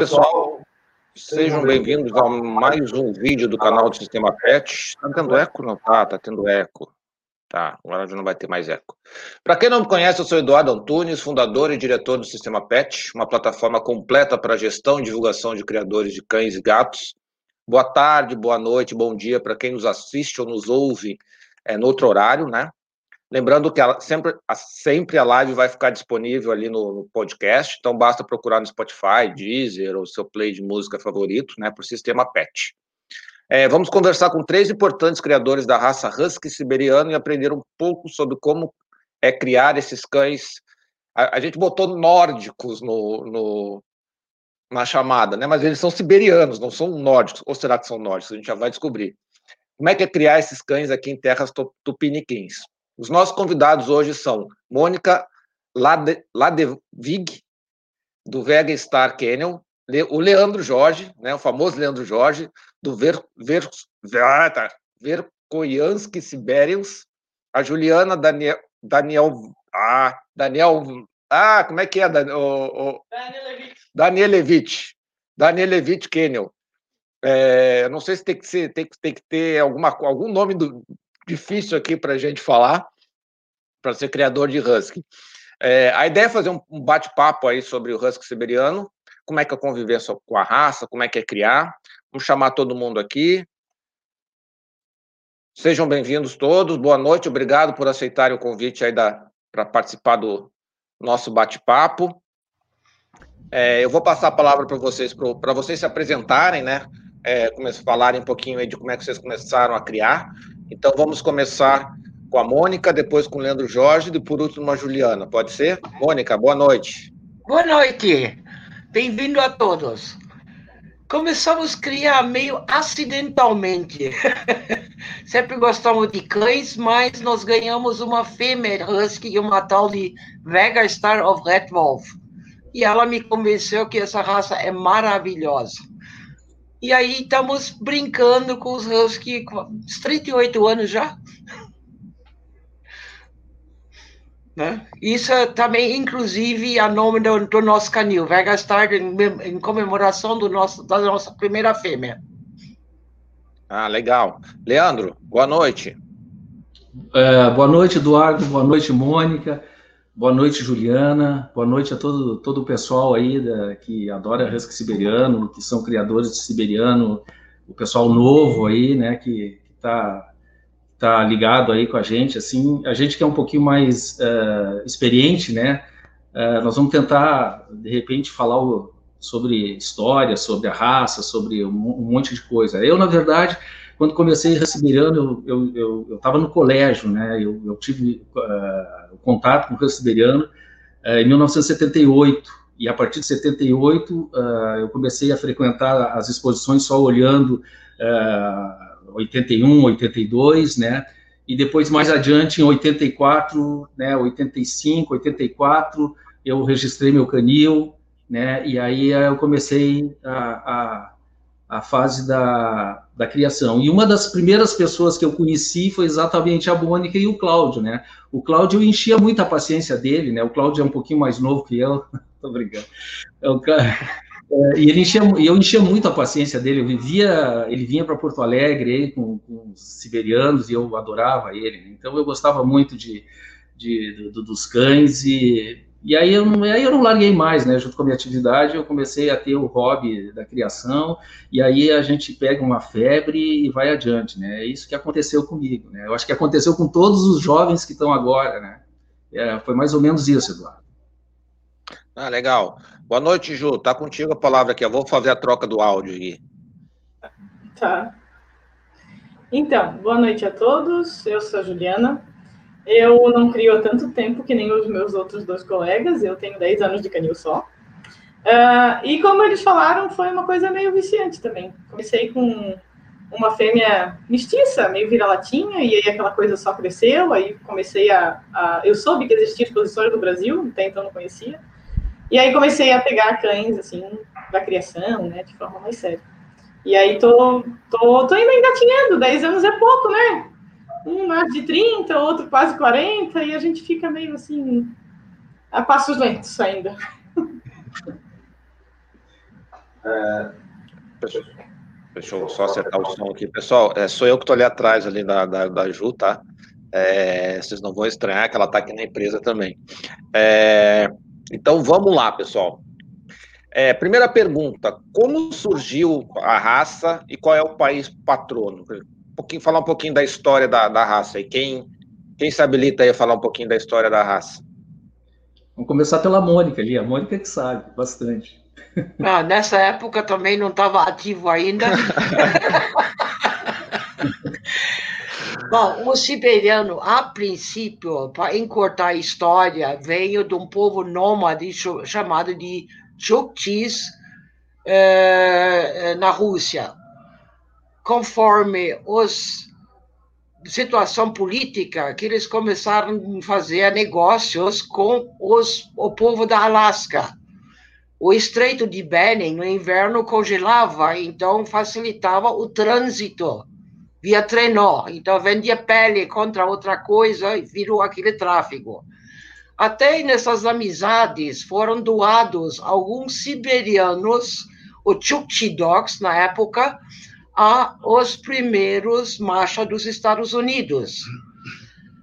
Olá, pessoal. Sejam bem-vindos a mais um vídeo do canal do Sistema PET. Tá tendo eco? Não tá, tá tendo eco. Tá, agora já não vai ter mais eco. Para quem não me conhece, eu sou Eduardo Antunes, fundador e diretor do Sistema PET, uma plataforma completa para gestão e divulgação de criadores de cães e gatos. Boa tarde, boa noite, bom dia para quem nos assiste ou nos ouve é, no outro horário, né? Lembrando que ela, sempre, sempre a live vai ficar disponível ali no, no, podcast, então basta procurar no Spotify, Deezer ou seu play de música favorito, né, por sistema PET. É, vamos conversar com três importantes criadores da raça Husky siberiano e aprender um pouco sobre como é criar esses cães. A, a gente botou nórdicos no, no, na chamada, né, mas eles são siberianos, não são nórdicos. Ou será que são nórdicos? A gente já vai descobrir. Como é que é criar esses cães aqui em terras tupiniquins? Os nossos convidados hoje são Mônica Lade, Ladevig, do Vega Star Canyon, o Leandro Jorge, né, o famoso Leandro Jorge, do Ver, Ver, tá, Verkoyansky Siberians, a Juliana Daniel, Daniel, ah, Daniel, ah, como é que é? O, o, Daniel Levitch. Daniel Levitch Canyon. É, não sei se tem que, ser, tem, tem que ter alguma, algum nome do, difícil aqui para a gente falar, para ser criador de Husky. É, a ideia é fazer um, bate-papo aí sobre o Husky siberiano, como é que é a convivência com a raça, como é que é criar. Vamos chamar todo mundo aqui. Sejam bem-vindos todos, boa noite, obrigado por aceitarem o convite aí para participar do nosso bate-papo. É, eu vou passar a palavra para vocês, para vocês se apresentarem, né? É, falarem um pouquinho aí de como é que vocês começaram a criar. Então vamos começar com a Mônica, depois com o Leandro Jorge e por último a Juliana. Pode ser? Mônica, boa noite. Boa noite. Bem-vindo a todos. Começamos a criar meio acidentalmente. Sempre gostamos de cães, mas nós ganhamos uma fêmea husky e uma tal de Vega Star of Red Wolf. E ela me convenceu que essa raça é maravilhosa. E aí estamos brincando com os Husky, uns 38 anos já. Né? Isso é também, inclusive, a nome do, do nosso canil, vai gastar em, em, comemoração do nosso, da nossa primeira fêmea. Ah, legal. Leandro, boa noite. É, boa noite, Eduardo. Boa noite, Mônica. Boa noite, Juliana. Boa noite a todo, todo o pessoal aí da, que adora Husky Siberiano, que são criadores de Siberiano, o pessoal novo aí, né, que está tá ligado aí com a gente. Assim, a gente que é um pouquinho mais uh, experiente, né, uh, nós vamos tentar, de repente, falar o, sobre história, sobre a raça, sobre um, um monte de coisa. Eu, na verdade, quando comecei a Siberiano, eu estava eu, eu, eu no colégio, né? Eu, eu tive uh, contato com o Siberiano uh, em 1978, e a partir de 78 uh, eu comecei a frequentar as exposições só olhando uh, 81, 82, né? E depois, mais adiante, em 84, né, 85, 84, eu registrei meu canil, né? E aí eu comecei a, a fase da, da criação. E uma das primeiras pessoas que eu conheci foi exatamente a Mônica e o Cláudio, né? O Cláudio enchia muito a paciência dele, né? O Cláudio é um pouquinho mais novo que eu, tô brincando. Eu, é, e ele enchia, eu enchia muito a paciência dele. Eu vivia, ele vinha para Porto Alegre aí, com, com, os siberianos e eu adorava ele. Né? Então eu gostava muito de, de, de dos cães e e aí eu, não, aí eu não larguei mais, né? Junto com a minha atividade, eu comecei a ter o hobby da criação, e aí a gente pega uma febre e vai adiante, né? É isso que aconteceu comigo, né? Eu acho que aconteceu com todos os jovens que estão agora, né? É, foi mais ou menos isso, Eduardo. Ah, legal. Boa noite, Ju. Tá contigo a palavra aqui. Eu vou fazer a troca do áudio aqui. Tá. Então, boa noite a todos. Eu sou a Juliana, eu não crio há tanto tempo que nem os meus outros dois colegas, eu tenho 10 anos de canil só. Uh, e como eles falaram, foi uma coisa meio viciante também. Comecei com uma fêmea mestiça, meio vira-latinha, e aí aquela coisa só cresceu, aí comecei a, a... Eu soube que existia exposições do Brasil, até então não conhecia. E aí comecei a pegar cães, assim, da criação, né, de forma mais séria. E aí tô, tô, tô ainda engatinhando, 10 anos é pouco, né? Um mais de 30, outro quase 40, e a gente fica meio assim, a passos lentos ainda. É... Deixa eu só acertar o som aqui. Pessoal, é, sou eu que estou ali atrás ali da, da, da Ju, tá? É, vocês não vão estranhar que ela está aqui na empresa também. É, então vamos lá, pessoal. É, primeira pergunta: como surgiu a raça e qual é o país patrono? Pouquinho, falar um pouquinho da história da, da raça e quem, quem se habilita aí a falar um pouquinho da história da raça? Vamos começar pela Mônica ali, a Mônica que sabe bastante. Ah, nessa época também não estava ativo ainda. Bom, o siberiano, a princípio, para encurtar a história, veio de um povo nômade chamado de Chukchis eh, na Rússia. Conforme os situação política que eles começaram a fazer negócios com os, o povo da Alasca. O estreito de Bering no inverno congelava, então facilitava o trânsito via trenó. Então vendia pele contra outra coisa e virou aquele tráfego. Até nessas amizades foram doados alguns siberianos, o Chukchi Dogs na época, os primeiros marcha dos Estados Unidos.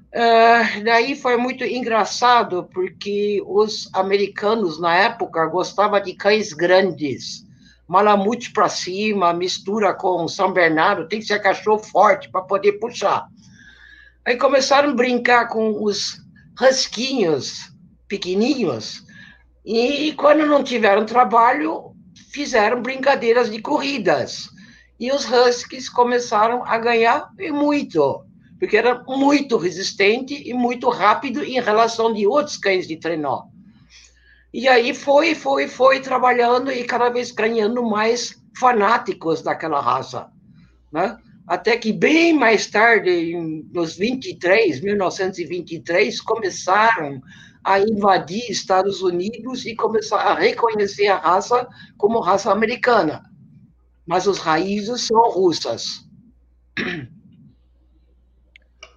Uh, daí foi muito engraçado, porque os americanos, na época, gostavam de cães grandes. Malamute para cima, mistura com São Bernardo, tem que ser cachorro forte para poder puxar. Aí começaram a brincar com os rasquinhos pequenininhos, e quando não tiveram trabalho, fizeram brincadeiras de corridas. E os Huskies começaram a ganhar muito porque era muito resistente e muito rápido em relação de outros cães de trenó. E aí foi, foi, foi trabalhando e cada vez ganhando mais fanáticos daquela raça, né? Até que bem mais tarde, nos 23, 1923, começaram a invadir Estados Unidos e começaram a reconhecer a raça como raça americana. Mas os raízes são russas.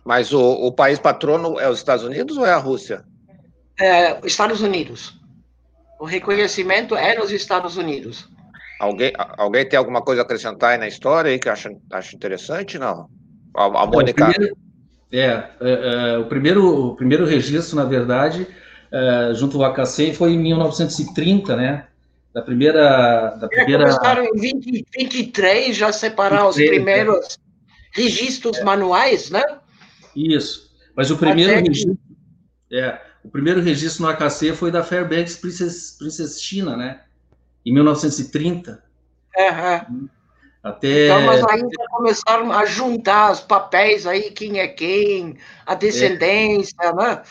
Mas o, o país patrono é os Estados Unidos ou é a Rússia? É, Estados Unidos. O reconhecimento é nos Estados Unidos. Alguém, alguém tem alguma coisa a acrescentar aí na história aí que acha, acha interessante? Não. A, a Mônica. É, o primeiro, é, é, é, o, primeiro, o primeiro registro, na verdade, é, junto ao AKC foi em 1930, né? Da primeira. Da primeira... começaram em 20, 23 já separar 23, os primeiros registros manuais, né? Isso. Mas o primeiro registro. É, o primeiro registro no AKC foi da Fairbanks Princess, Princess China, né? Em 1930. Uhum. Até... Então, mas ainda começaram a juntar os papéis aí, quem é quem, a descendência, é. né?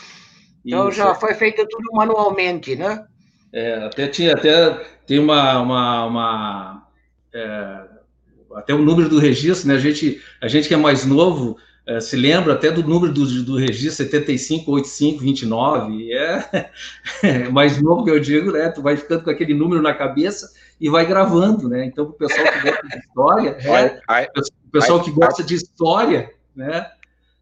Então Isso. já foi feito tudo manualmente, né? É, até tinha, até tem uma, uma, uma é, até o número do registro, né? A gente, a gente que é mais novo, é, se lembra até do número do, do registro 758529, é, é mais novo que eu digo, né? Tu vai ficando com aquele número na cabeça e vai gravando, né? Então, o pessoal que gosta de história, né? o pessoal que gosta de história, né?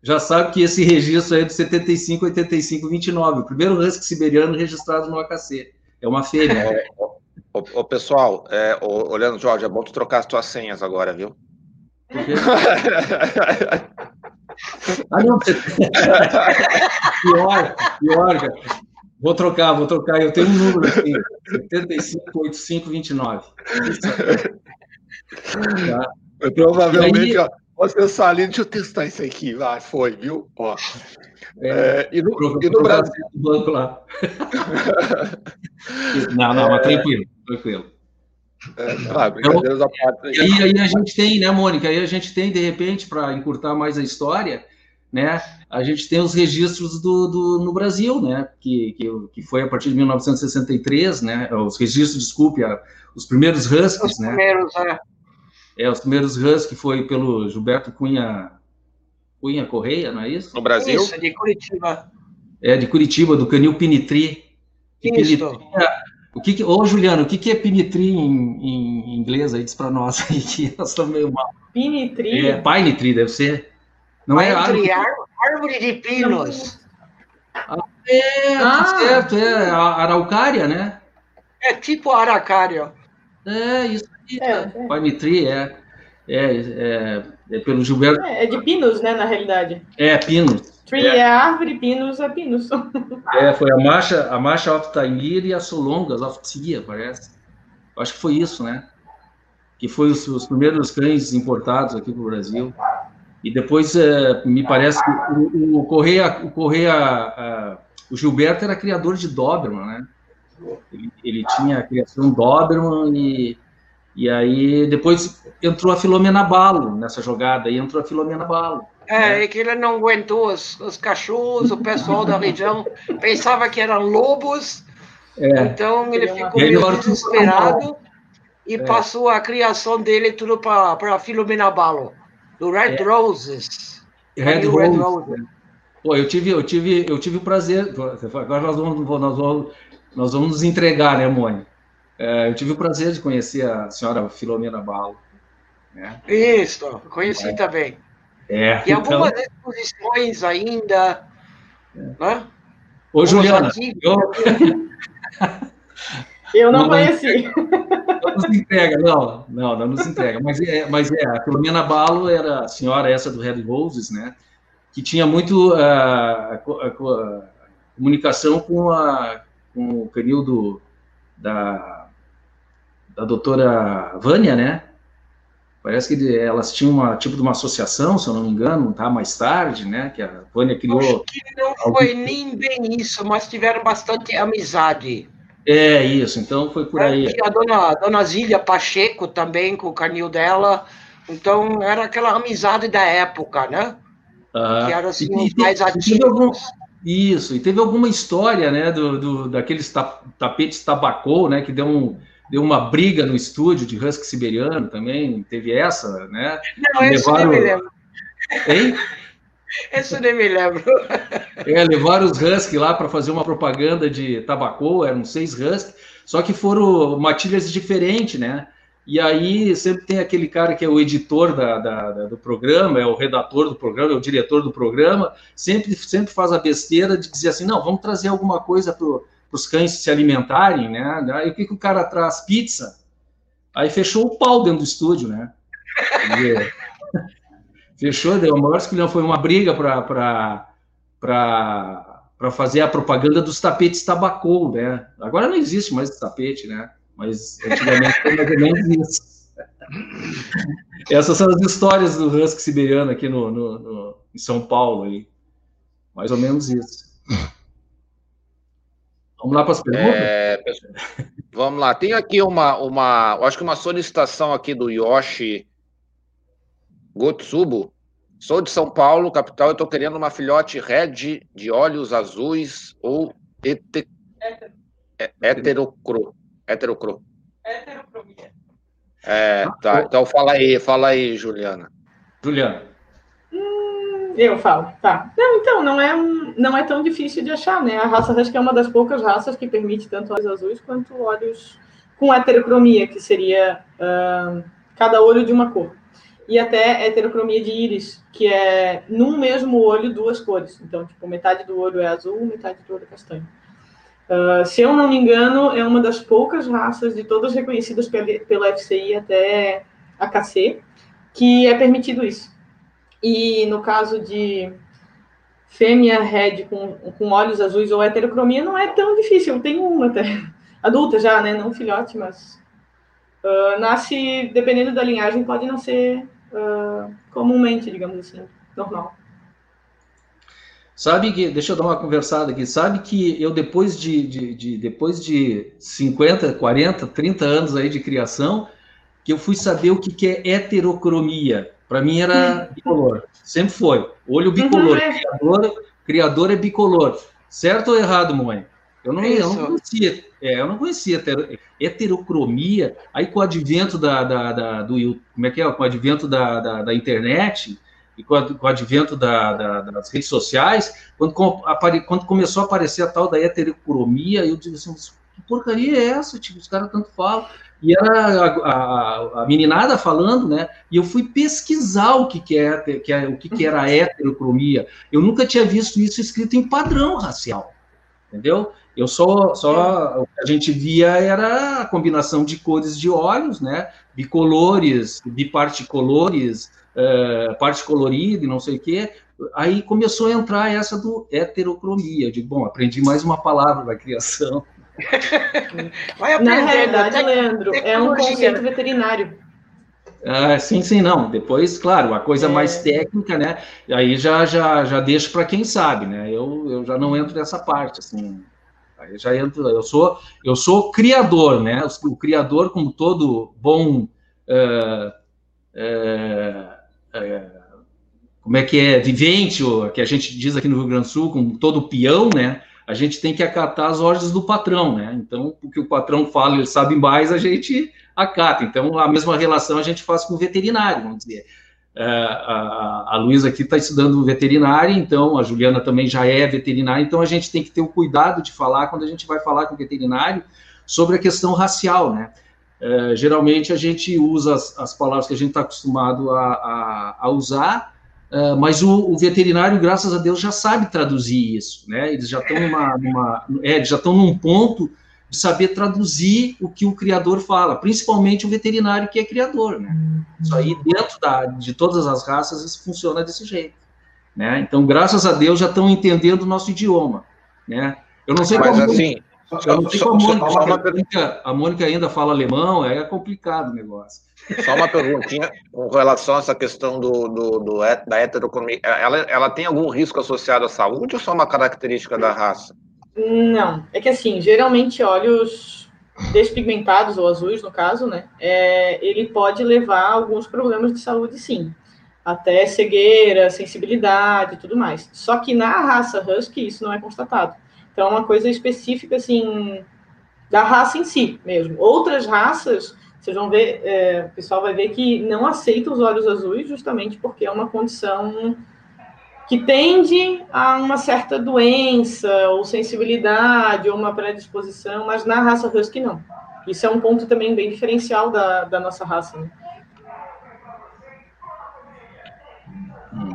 Já sabe que esse registro é do 758529, o primeiro husky siberiano registrado no AKC. É uma. É, o, o, pessoal, é, o, olhando, Jorge, é bom tu trocar as tuas senhas agora, viu? Ah, não. pior, pior, cara. Vou trocar, vou trocar. Eu tenho um número aqui: 758529. Tá. Provavelmente, aí, ó, você ali, deixa eu testar isso aqui. Ah, foi, viu? Ó. É, é, e, no, e no Brasil. Banco lá. não, não, mas tranquilo, tranquilo. É, ah, então, e aí, aí, a gente tem, né, Mônica? Aí a gente tem, de repente, para encurtar mais a história, né? A gente tem os registros do, do no Brasil, né? Que, que, que, foi a partir de 1963, né? Os registros, desculpe, a, os primeiros Huskies, os né? Primeiros, é. é, os primeiros Huskies foi pelo Gilberto Cunha Cunha Correia, não é isso? No Brasil? Isso, de Curitiba. É, de Curitiba, do Canil Pinitri. Pinitri, o que, que ô Juliano, o que, que é pinitri em, em inglês aí? Diz para nós aí que nós estamos meio mal. Pinitri? É, pine tree, deve ser. Não pine é árvore. árvore de pinos. Ah, é, tá ah. certo, é a araucária, né? É tipo araucária. É, isso aí. É, é. Palm Tree, é. É, é, é pelo Gilberto. É, é, de pinos, né, na realidade. É, pinos. Tree é, é árvore, pinos é pinos. É, foi a marcha, a marcha of Taimir e a Solongas of Tia, parece. Acho que foi isso, né? Que foi os, os primeiros cães importados aqui para o Brasil. E depois, é, me parece que o, o Correia, o, Correia o Gilberto era criador de Doberman, né? Ele, ele tinha a criação Doberman e, e aí depois entrou a Filomena Balo nessa jogada, e entrou a Filomena Balo. É, né? é que ele não aguentou os, os cachorros, o pessoal da região pensava que eram lobos, é. então ele ficou meio desesperado e é. passou a criação dele tudo para a Filomena Balo, do Red é. Roses. Red, Red Roses. Pô, eu tive, eu tive, eu tive o prazer. Agora nós vamos, nós vamos, nós vamos nos entregar, né, Mônica? É, eu tive o prazer de conhecer a senhora Filomena Balo. Né? Isso, conheci é. também. É, e então... algumas exposições ainda. É. Né? Ô, Juliana, eu... eu não, não conheci. Não nos entrega, não, não, não nos entrega. Mas é, mas é, a Filomena Balo era a senhora essa do Red Roses, né? Que tinha muito uh, a, a, a, comunicação com, a, com o canil do, da, da doutora Vânia, né? Parece que elas tinham uma tipo de uma associação, se eu não me engano, tá? Mais tarde, né? Que a Vânia criou. Acho que não foi nem bem isso, mas tiveram bastante amizade. É isso, então foi por aí. a dona, dona Zília Pacheco também com o canil dela, então era aquela amizade da época, né? Ah, que era assim, e, mais ativos. Algum, isso, e teve alguma história, né, do, do daqueles tapetes tabacou, né, que deu um deu uma briga no estúdio de Husky Siberiano também, teve essa, né? Não, esse levaram... nem me lembro. Hein? Esse nem me lembro. É, levaram os Husky lá para fazer uma propaganda de tabaco, eram seis Husky, só que foram matilhas diferentes, né? E aí sempre tem aquele cara que é o editor da, da, da, do programa, é o redator do programa, é o diretor do programa, sempre, sempre faz a besteira de dizer assim, não, vamos trazer alguma coisa para os cães se alimentarem, né? Aí o que, que o cara traz? Pizza. Aí fechou o pau dentro do estúdio, né? fechou, deu uma maior foi uma briga para fazer a propaganda dos tapetes tabacou, né? Agora não existe mais esse tapete, né? Mas antigamente foi mais ou menos isso. Essas são as histórias do Husky siberiano aqui no, no, no, em São Paulo. Aí. Mais ou menos isso. Vamos lá para as perguntas? É, vamos lá. Tem aqui uma, uma, acho que uma solicitação aqui do Yoshi Gotsubo. Sou de São Paulo, capital, e estou querendo uma filhote red de olhos azuis ou ete, é, heterocro, heterocro. Heterocromia. É, tá. Então fala aí, fala aí, Juliana. Juliana. Eu falo, tá. Não, então, não é, não é tão difícil de achar, né? A raça Husky é uma das poucas raças que permite tanto olhos azuis quanto olhos com heterocromia, que seria uh, cada olho de uma cor. E até heterocromia de íris, que é num mesmo olho duas cores. Então, tipo, metade do olho é azul, metade do olho é castanho. Uh, se eu não me engano, é uma das poucas raças de todas reconhecidas pela FCI até a KC, que é permitido isso. E no caso de fêmea red com, com olhos azuis ou heterocromia, não é tão difícil. Eu tenho uma até. Adulta já, né? Não filhote, mas. Uh, nasce, dependendo da linhagem, pode nascer uh, comumente, digamos assim, normal. Sabe que, deixa eu dar uma conversada aqui, sabe que eu depois de, de, de, depois de 50, 40, 30 anos aí de criação, que eu fui saber o que, que é heterocromia. Para mim era bicolor, sempre foi. Olho bicolor, uhum. criador, criador é bicolor. Certo ou errado, mãe? Eu não, eu não conhecia, é, eu não conhecia heterocromia. Aí com o advento da, da, da, do como é que é, com o advento da, da, da internet e com, a, com o advento da, da, das redes sociais, quando, quando começou a aparecer a tal da heterocromia, eu disse assim, que porcaria é essa? Tipo, os caras tanto falam. E era a, a, a, meninada falando, né? E eu fui pesquisar o que, que, é, que é, o que, que era heterocromia. Eu nunca tinha visto isso escrito em padrão racial. entendeu? Eu só, só o que a gente via era a combinação de cores de olhos, né? Bicolores, biparticolores, uh, parte colorida e não sei o quê. Aí começou a entrar essa do heterocromia. Eu digo, bom, aprendi mais uma palavra da criação. Na realidade, Leandro, é um conceito veterinário. Ah, sim, sim, não. Depois, claro, a coisa é. mais técnica, né? Aí já já já deixo para quem sabe, né? Eu, eu já não entro nessa parte, assim. Aí já entro. Eu sou eu sou criador, né? O, criador, como todo bom, uh, uh, uh, como é que é vivente, que a gente diz aqui no Rio Grande do Sul, como todo peão, né? A gente tem que acatar as ordens do patrão, né? Então, o que o patrão fala, ele sabe mais, a gente acata. Então, a mesma relação a gente faz com o veterinário, vamos dizer. É, a, a Luísa aqui está estudando veterinária, então a Juliana também já é veterinária, então a gente tem que ter o cuidado de falar, quando a gente vai falar com o veterinário, sobre a questão racial, né? É, geralmente a gente usa as, as, palavras que a gente está acostumado a, a, a usar, é, mas o, o, veterinário, graças a Deus, já sabe traduzir isso, né? Eles já estão numa, numa é, já estão num ponto de saber traduzir o que o criador fala, principalmente o veterinário que é criador, né? Isso aí dentro da, de todas as raças isso funciona desse jeito, né? Então, graças a Deus já estão entendendo o nosso idioma, né? Eu não sei Mas, como assim, eu não sei como a Mônica, a Mônica ainda fala alemão, é complicado o negócio. Só uma perguntinha com relação a essa questão do, do, do da heteroconomia. Ela, ela tem algum risco associado à saúde ou só uma característica da raça? Não, é que assim, geralmente olhos despigmentados ou azuis, no caso, né, é, ele pode levar a alguns problemas de saúde, sim. Até cegueira, sensibilidade e tudo mais. Só que na raça Husky isso não é constatado. Então é uma coisa específica, assim, da raça em si mesmo. Outras raças, vocês vão ver, é, o pessoal vai ver que não aceita os olhos azuis justamente porque é uma condição que tende a uma certa doença ou sensibilidade ou uma predisposição, mas na raça husky não. Isso é um ponto também bem diferencial da, da nossa raça. Né?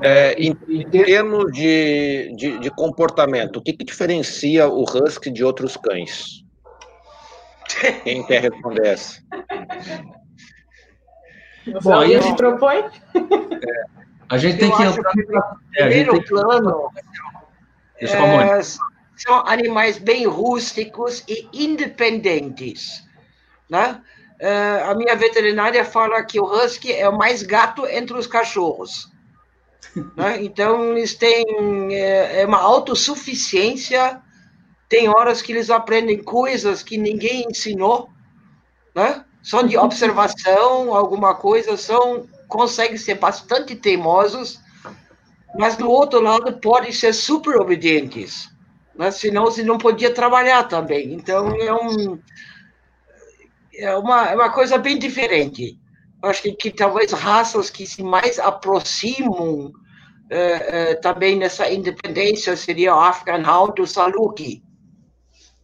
É, em, em, termos de, de, de, comportamento, o que, que diferencia o husky de outros cães? Quem quer responder essa? Bom, alguém se propõe? É, a gente tem que entrar. Que, é, primeiro plano, é, são animais bem rústicos e independentes. Né? É, a minha veterinária fala que o husky é o mais gato entre os cachorros. Né? Então, eles têm é, é uma autossuficiência. Tem horas que eles aprendem coisas que ninguém ensinou, né? só de observação, alguma coisa, são conseguem ser bastante teimosos, mas do outro lado podem ser super obedientes, né? senão você não podia trabalhar também. Então é, um, é, uma, é uma coisa bem diferente. Acho que, que talvez raças que se mais aproximam é, é, também nessa independência seria o African Hound e o Saluki.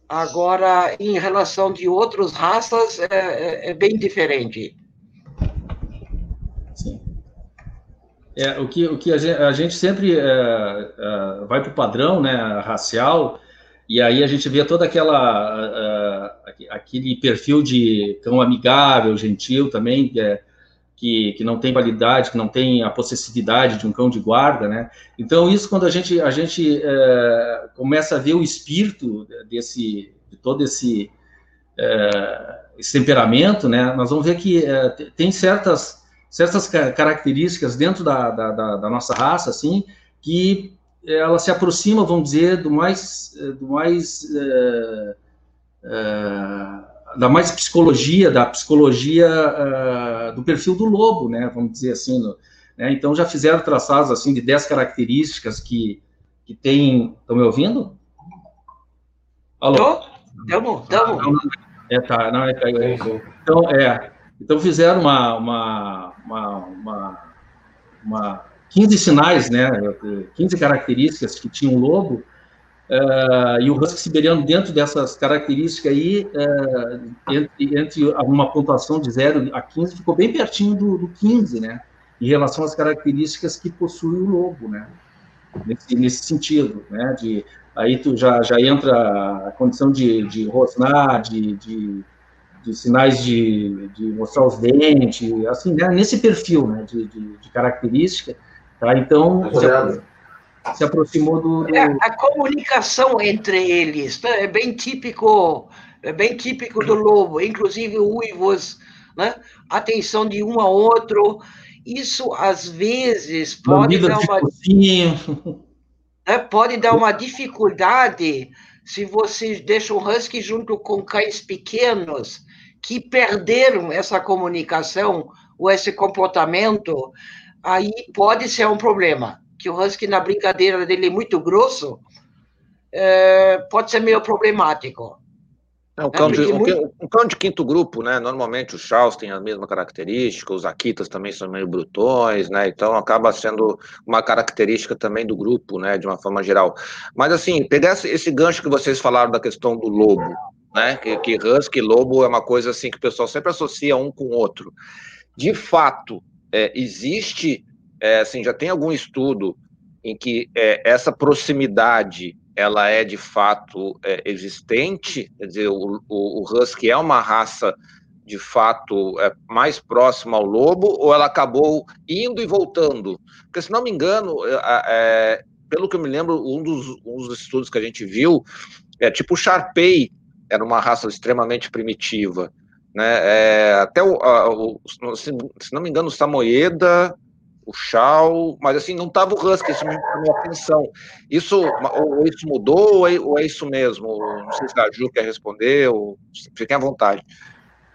Agora, em relação de outras raças, é, é, é bem diferente. É, o que, o que a, gente, a gente sempre é, é, vai para o padrão né, racial, e aí a gente vê toda aquela aquele perfil de cão amigável, gentil também, que, é, que, que, não tem qualidade, que não tem a possessividade de um cão de guarda, né? Então isso quando a gente a gente é, começa a ver o espírito desse de todo esse, é, esse temperamento, né? Nós vamos ver que tem certas certas características dentro da, da, da, da, nossa raça, assim, que ela se aproxima, vamos dizer, do mais, do mais é, é, da mais psicologia, da psicologia é, do perfil do lobo, né, vamos dizer assim, no, né, então já fizeram traçados, assim, de 10 características que, que tem, estão me ouvindo? Alô? Estamos, estamos. É, tá, não, é, é, então, é, então fizeram uma, uma, uma, uma, uma 15 sinais, né, 15 características que tinha um lobo, uh, e o husky siberiano dentro dessas características aí, uh, entre, entre uma pontuação de 0 a 15, ficou bem pertinho do, do 15, né, em relação às características que possui o lobo, né, nesse, nesse sentido, né, de aí tu já, já entra a condição de, de rosnar, de, de, de sinais de, de, mostrar os dentes, assim, né, nesse perfil né, de, de, característica. Tá? Então, se, aproximou do. do... É, a comunicação entre eles né, é bem típico, é bem típico do lobo, inclusive uivos, né? atenção de um ao outro. Isso, às vezes, pode dar uma. É, pode dar uma dificuldade se vocês deixam o husky junto com cães pequenos que perderam essa comunicação ou esse comportamento, aí pode ser um problema. Que o husky, na brincadeira dele é muito grosso, é, pode ser meio problemático. É, um, cão de, um, um, cão de, quinto grupo, né? Normalmente os Charles têm a mesma característica, os Akitas também são meio brutões, né? Então acaba sendo uma característica também do grupo, né? De uma forma geral. Mas assim, pegar esse, esse gancho que vocês falaram da questão do lobo, né? Que, que husky e lobo é uma coisa assim que o pessoal sempre associa um com o outro. De fato, é, existe, é, assim, já tem algum estudo em que é, essa proximidade ela é de fato é, existente, quer dizer, o, o, o, Husky é uma raça de fato é, mais próxima ao lobo, ou ela acabou indo e voltando? Porque, se não me engano, é, é pelo que eu me lembro, um dos, um dos, estudos que a gente viu é tipo o Sharpei, era uma raça extremamente primitiva. Né? É, até o, a, o, se, não me engano, o Samoyeda o Shaw, mas assim, não estava o Husky, isso me chamou a atenção. Isso, ou isso mudou, ou é, ou é, isso mesmo? Não sei se a Ju quer responder, ou fiquem à vontade.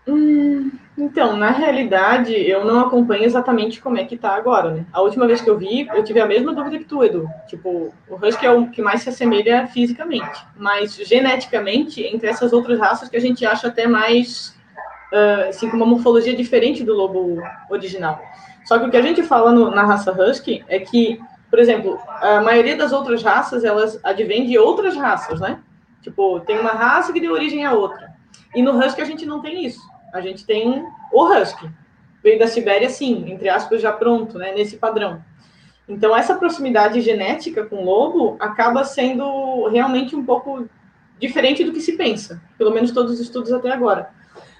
Hum, então, na realidade, eu não acompanho exatamente como é que tá agora, né? A última vez que eu vi, eu tive a mesma dúvida que tu, Edu. Tipo, o Husky é o que mais se assemelha fisicamente, mas geneticamente, entre essas outras raças que a gente acha até mais, uh, assim, com uma morfologia diferente do lobo original. Só que o que a gente fala no, na raça Husky é que, por exemplo, a maioria das outras raças, elas advêm de outras raças, né? Tipo, tem uma raça que deu origem a outra. E no Husky a gente não tem isso. A gente tem o Husky. Veio da Sibéria, sim, entre aspas, já pronto, né? Nesse padrão. Então, essa proximidade genética com o lobo acaba sendo realmente um pouco diferente do que se pensa. Pelo menos todos os estudos até agora.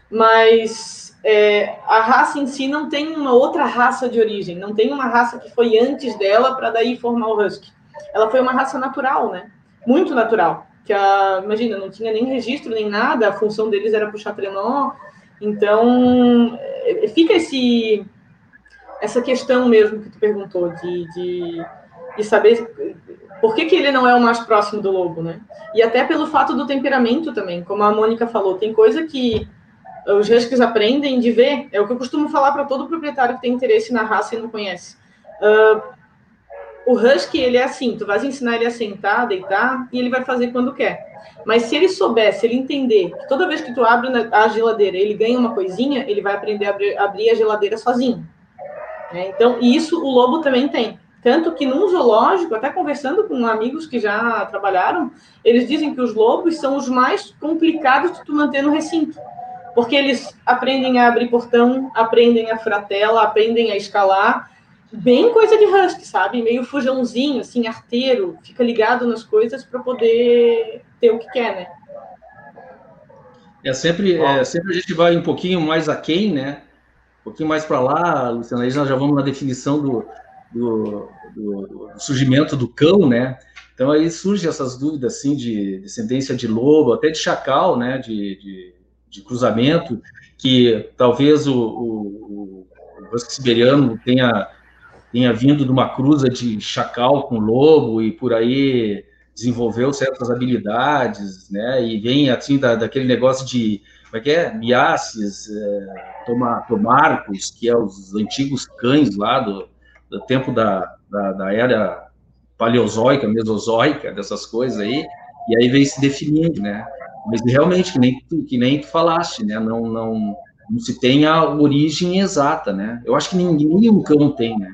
Mas é, a raça em si não tem uma outra raça de origem, não tem uma raça que foi antes dela para daí formar o husky. Ela foi uma raça natural, né? Muito natural. Que a, imagina, não tinha nem registro nem nada, a função deles era puxar trenó. Então, é, fica esse essa questão mesmo que tu perguntou de, de, de saber por que, que ele não é o mais próximo do lobo, né? E até pelo fato do temperamento também, como a Mônica falou, tem coisa que os huskies aprendem de ver, é o que eu costumo falar para todo proprietário que tem interesse na raça e não conhece. Uh, o husky, ele é assim, tu vais ensinar ele a sentar, deitar, e ele vai fazer quando quer. Mas se ele souber, se ele entender que toda vez que tu abre a geladeira, ele ganha uma coisinha, ele vai aprender a abrir, abrir a geladeira sozinho. É, então, isso o lobo também tem. Tanto que num zoológico, até conversando com amigos que já trabalharam, eles dizem que os lobos são os mais complicados de tu manter no recinto porque eles aprendem a abrir portão, aprendem a fratela, aprendem a escalar, bem coisa de husky, sabe? Meio fujãozinho, assim, arteiro, fica ligado nas coisas para poder ter o que quer, né? É sempre, é, sempre a gente vai um pouquinho mais aquém, né? Um pouquinho mais para lá, Luciana, aí nós já vamos na definição do, do, do, do, surgimento do cão, né? Então aí surgem essas dúvidas, assim, de descendência de lobo, até de chacal, né? de, de de cruzamento, que talvez o, o, o siberiano tenha, tenha vindo de uma cruza de chacal com lobo e por aí desenvolveu certas habilidades, né? E vem assim da, daquele negócio de como é que é? Miaces, é, toma, tomarcos, que é os antigos cães lá do, do tempo da, da, da era paleozoica, mesozoica, dessas coisas aí, e aí vem se definindo, né? Mas realmente, que nem tu, que nem tu falaste, né? Não, não, não se tem a origem exata, né? Eu acho que ninguém um cão tem, né?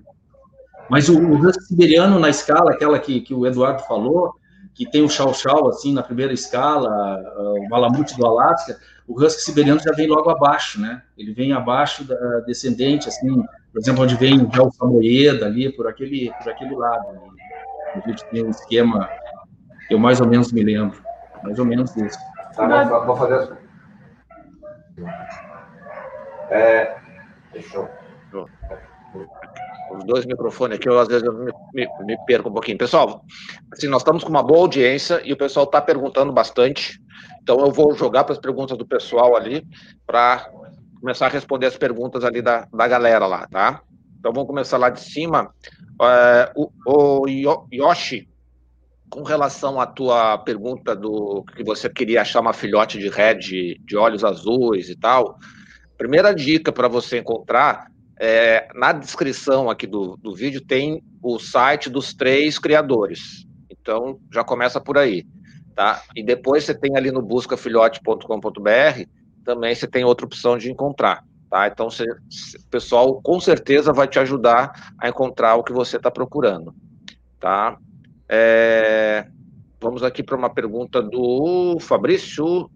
Mas o, o siberiano na escala, aquela que, que o Eduardo falou, que tem o chau-chau, assim, na primeira escala, o malamute do Alasca, o husky siberiano já vem logo abaixo, né? Ele vem abaixo da descendente, assim, por exemplo, onde vem o Samoyeda ali, por aquele, por aquele lado. Né? A gente tem um esquema Eu mais ou menos me lembro. Mais ou menos disso. Tá, vou, vou fazer assim. É, deixa eu. Os dois microfones aqui, eu às vezes eu me, me, me, perco um pouquinho. Pessoal, assim, nós estamos com uma boa audiência e o pessoal está perguntando bastante. Então eu vou jogar para as perguntas do pessoal ali para começar a responder as perguntas ali da, da galera lá, tá? Então vamos começar lá de cima. É, o, o Yoshi, com relação à tua pergunta do que você queria achar uma filhote de red de olhos azuis e tal, primeira dica para você encontrar é, na descrição aqui do, do vídeo tem o site dos três criadores. Então já começa por aí, tá? E depois você tem ali no buscafilhote.com.br também você tem outra opção de encontrar, tá? Então você, o pessoal com certeza vai te ajudar a encontrar o que você está procurando, tá? É, vamos aqui para uma pergunta do Fabrício.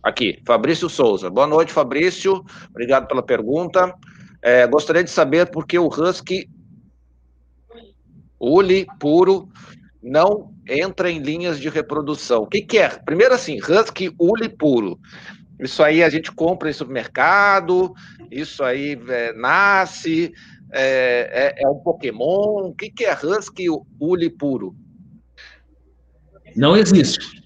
Aqui, Fabrício Souza. Boa noite, Fabrício. Obrigado pela pergunta. É, gostaria de saber por que o Husky Uli puro não entra em linhas de reprodução. O que, que é? Primeiro assim, Husky Uli puro. Isso aí a gente compra em supermercado, isso aí é, nasce, é, é, é, um Pokémon? O que, que é Husky Uli puro? Não existe.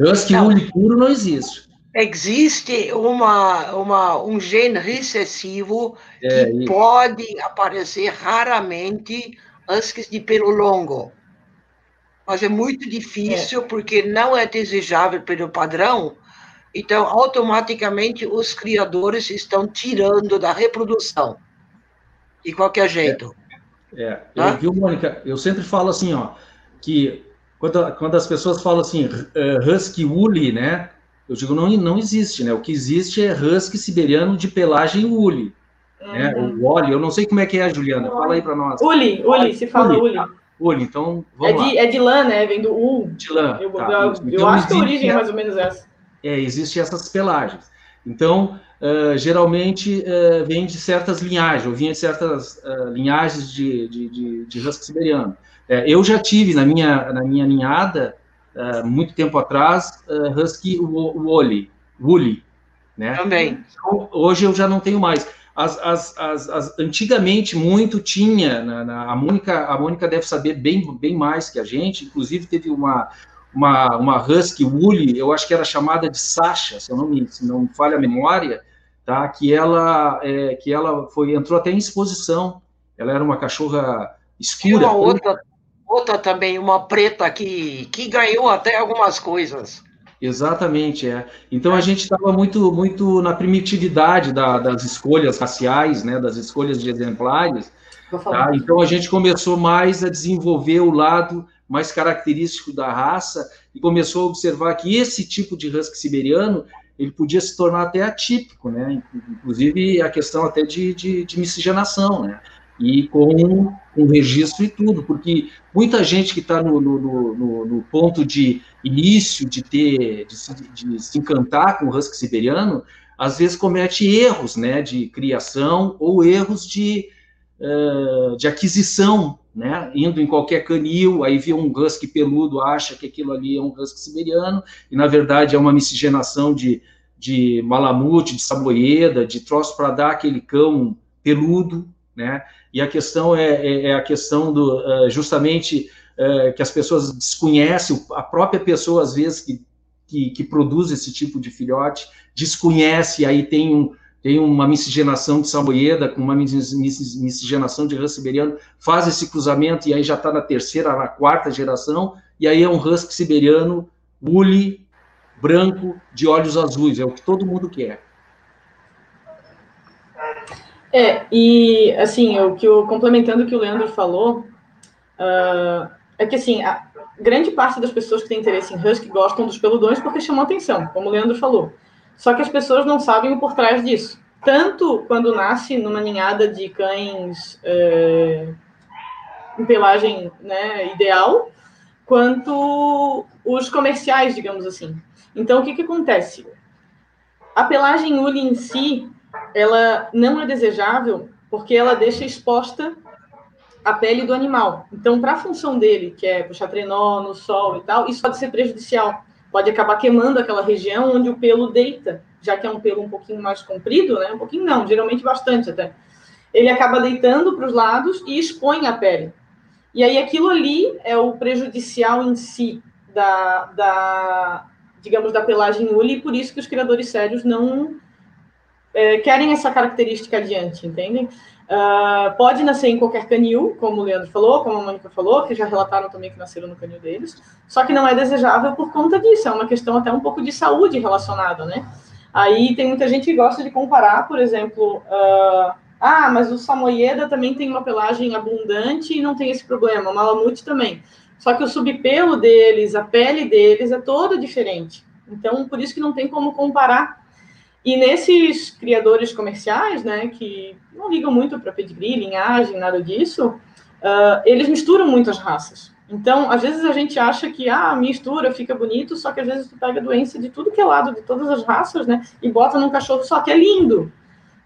Husky não. Uli puro não existe. Existe uma, uma, um gene recessivo é, que pode aparecer raramente huskies de pelo longo. Mas é muito difícil é. porque não é desejável pelo padrão então, automaticamente, os criadores estão tirando da reprodução de qualquer jeito. É, é. Tá? viu, Mônica? Eu sempre falo assim, ó, que quando, quando as pessoas falam assim, uh, husky woolly, né? Eu digo, não, não existe, né? O que existe é husky siberiano de pelagem woolly. Uhum. Né? O Wally, eu não sei como é que é, Juliana. Fala aí para nós. Uli, Uli, se fala Uli. Uli, então vamos é de, lá. É de lã, né? Vem do U. De lã. Eu, tá, eu, então, eu acho que a origem é mais ou menos essa. É, existem essas pelagens. Então, uh, geralmente uh, vem de certas linhagens, ou vinha de certas uh, linhagens de, de, de, de husky siberiano. Eu já tive na minha, na minha ninhada, muito tempo atrás, husky woolly, woolly, né? Também. Então, hoje eu já não tenho mais. As, as, as, as antigamente muito tinha, na, na, a Mônica a Mônica deve saber bem, bem mais que a gente, inclusive teve uma, uma, uma husky woolly, eu acho que era chamada de Sasha, se eu não me, se não me falha a memória, tá? Que ela, é, que ela foi entrou até em exposição. Ela era uma cachorra escura. Uma outra, outra também, uma preta que, que ganhou até algumas coisas. Exatamente, é. Então a gente estava muito, muito na primitividade da, das escolhas raciais, né, das escolhas de exemplares. Tá? Então a gente começou mais a desenvolver o lado mais característico da raça e começou a observar que esse tipo de husky siberiano ele podia se tornar até atípico, né? Inclusive a questão até de, de, de miscigenação, né? E com um registro e tudo, porque muita gente que está no, no, no, no, ponto de início de ter, de se, de se encantar com o husky siberiano, às vezes comete erros, né? De criação ou erros de, uh, de aquisição né? Indo em qualquer canil, aí vê um husky peludo, acha que aquilo ali é um husky siberiano, e na verdade é uma miscigenação de, de malamute, de saboieda, de troço para dar aquele cão peludo, né? E a questão é, é, é a questão do uh, justamente uh, que as pessoas desconhecem, a própria pessoa às vezes que, que, que produz esse tipo de filhote desconhece, aí tem um, tem uma miscigenação de samoyeda com uma miscigenação de husky faz esse cruzamento e aí já está na terceira, na quarta geração, e aí é um husky siberiano, uli, branco, de olhos azuis, é o que todo mundo quer. É, e assim, o que eu, complementando o que o Leandro falou, uh, é que assim, a grande parte das pessoas que têm interesse em husky gostam dos peludões porque chamam atenção, como o Leandro falou. Só que as pessoas não sabem o por trás disso. Tanto quando nasce numa ninhada de cães é, em pelagem né, ideal, quanto os comerciais, digamos assim. Então, o que, que acontece? A pelagem uli em si, ela não é desejável porque ela deixa exposta a pele do animal. Então, para a função dele, que é puxar trenó no sol e tal, isso pode ser prejudicial. Pode acabar queimando aquela região onde o pelo deita, já que é um pelo um pouquinho mais comprido, né? Um pouquinho não, geralmente bastante até. Ele acaba deitando para os lados e expõe a pele. E aí aquilo ali é o prejudicial em si da, da digamos, da pelagem uli, e por isso que os criadores sérios não é, querem essa característica adiante, entendem? Uh, pode nascer em qualquer canil, como o Leandro falou, como a Mônica falou, que já relataram também que nasceram no canil deles, só que não é desejável por conta disso, é uma questão até um pouco de saúde relacionada, né? Aí tem muita gente que gosta de comparar, por exemplo, uh, ah, mas o Samoyeda também tem uma pelagem abundante e não tem esse problema, o Malamute também. Só que o subpelo deles, a pele deles é toda diferente. Então, por isso que não tem como comparar e nesses criadores comerciais, né, que não ligam muito para pedigree, linhagem, nada disso, uh, eles misturam muitas raças. Então, às vezes a gente acha que ah, mistura, fica bonito, só que às vezes tu pega doença de tudo que é lado, de todas as raças, né, e bota num cachorro só, que é lindo,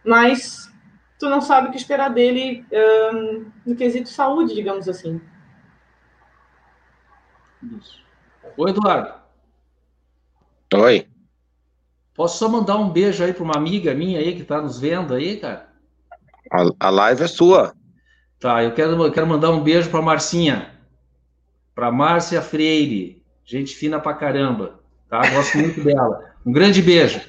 mas tu não sabe o que esperar dele um, no quesito saúde, digamos assim. Isso. Oi, Eduardo. Oi. Posso só mandar um beijo aí para uma amiga minha aí que está nos vendo aí, cara? A, a live é sua. Tá, eu quero, eu quero mandar um beijo para Marcinha. Para Márcia Freire. Gente fina pra caramba. Tá? Gosto muito dela. Um grande beijo.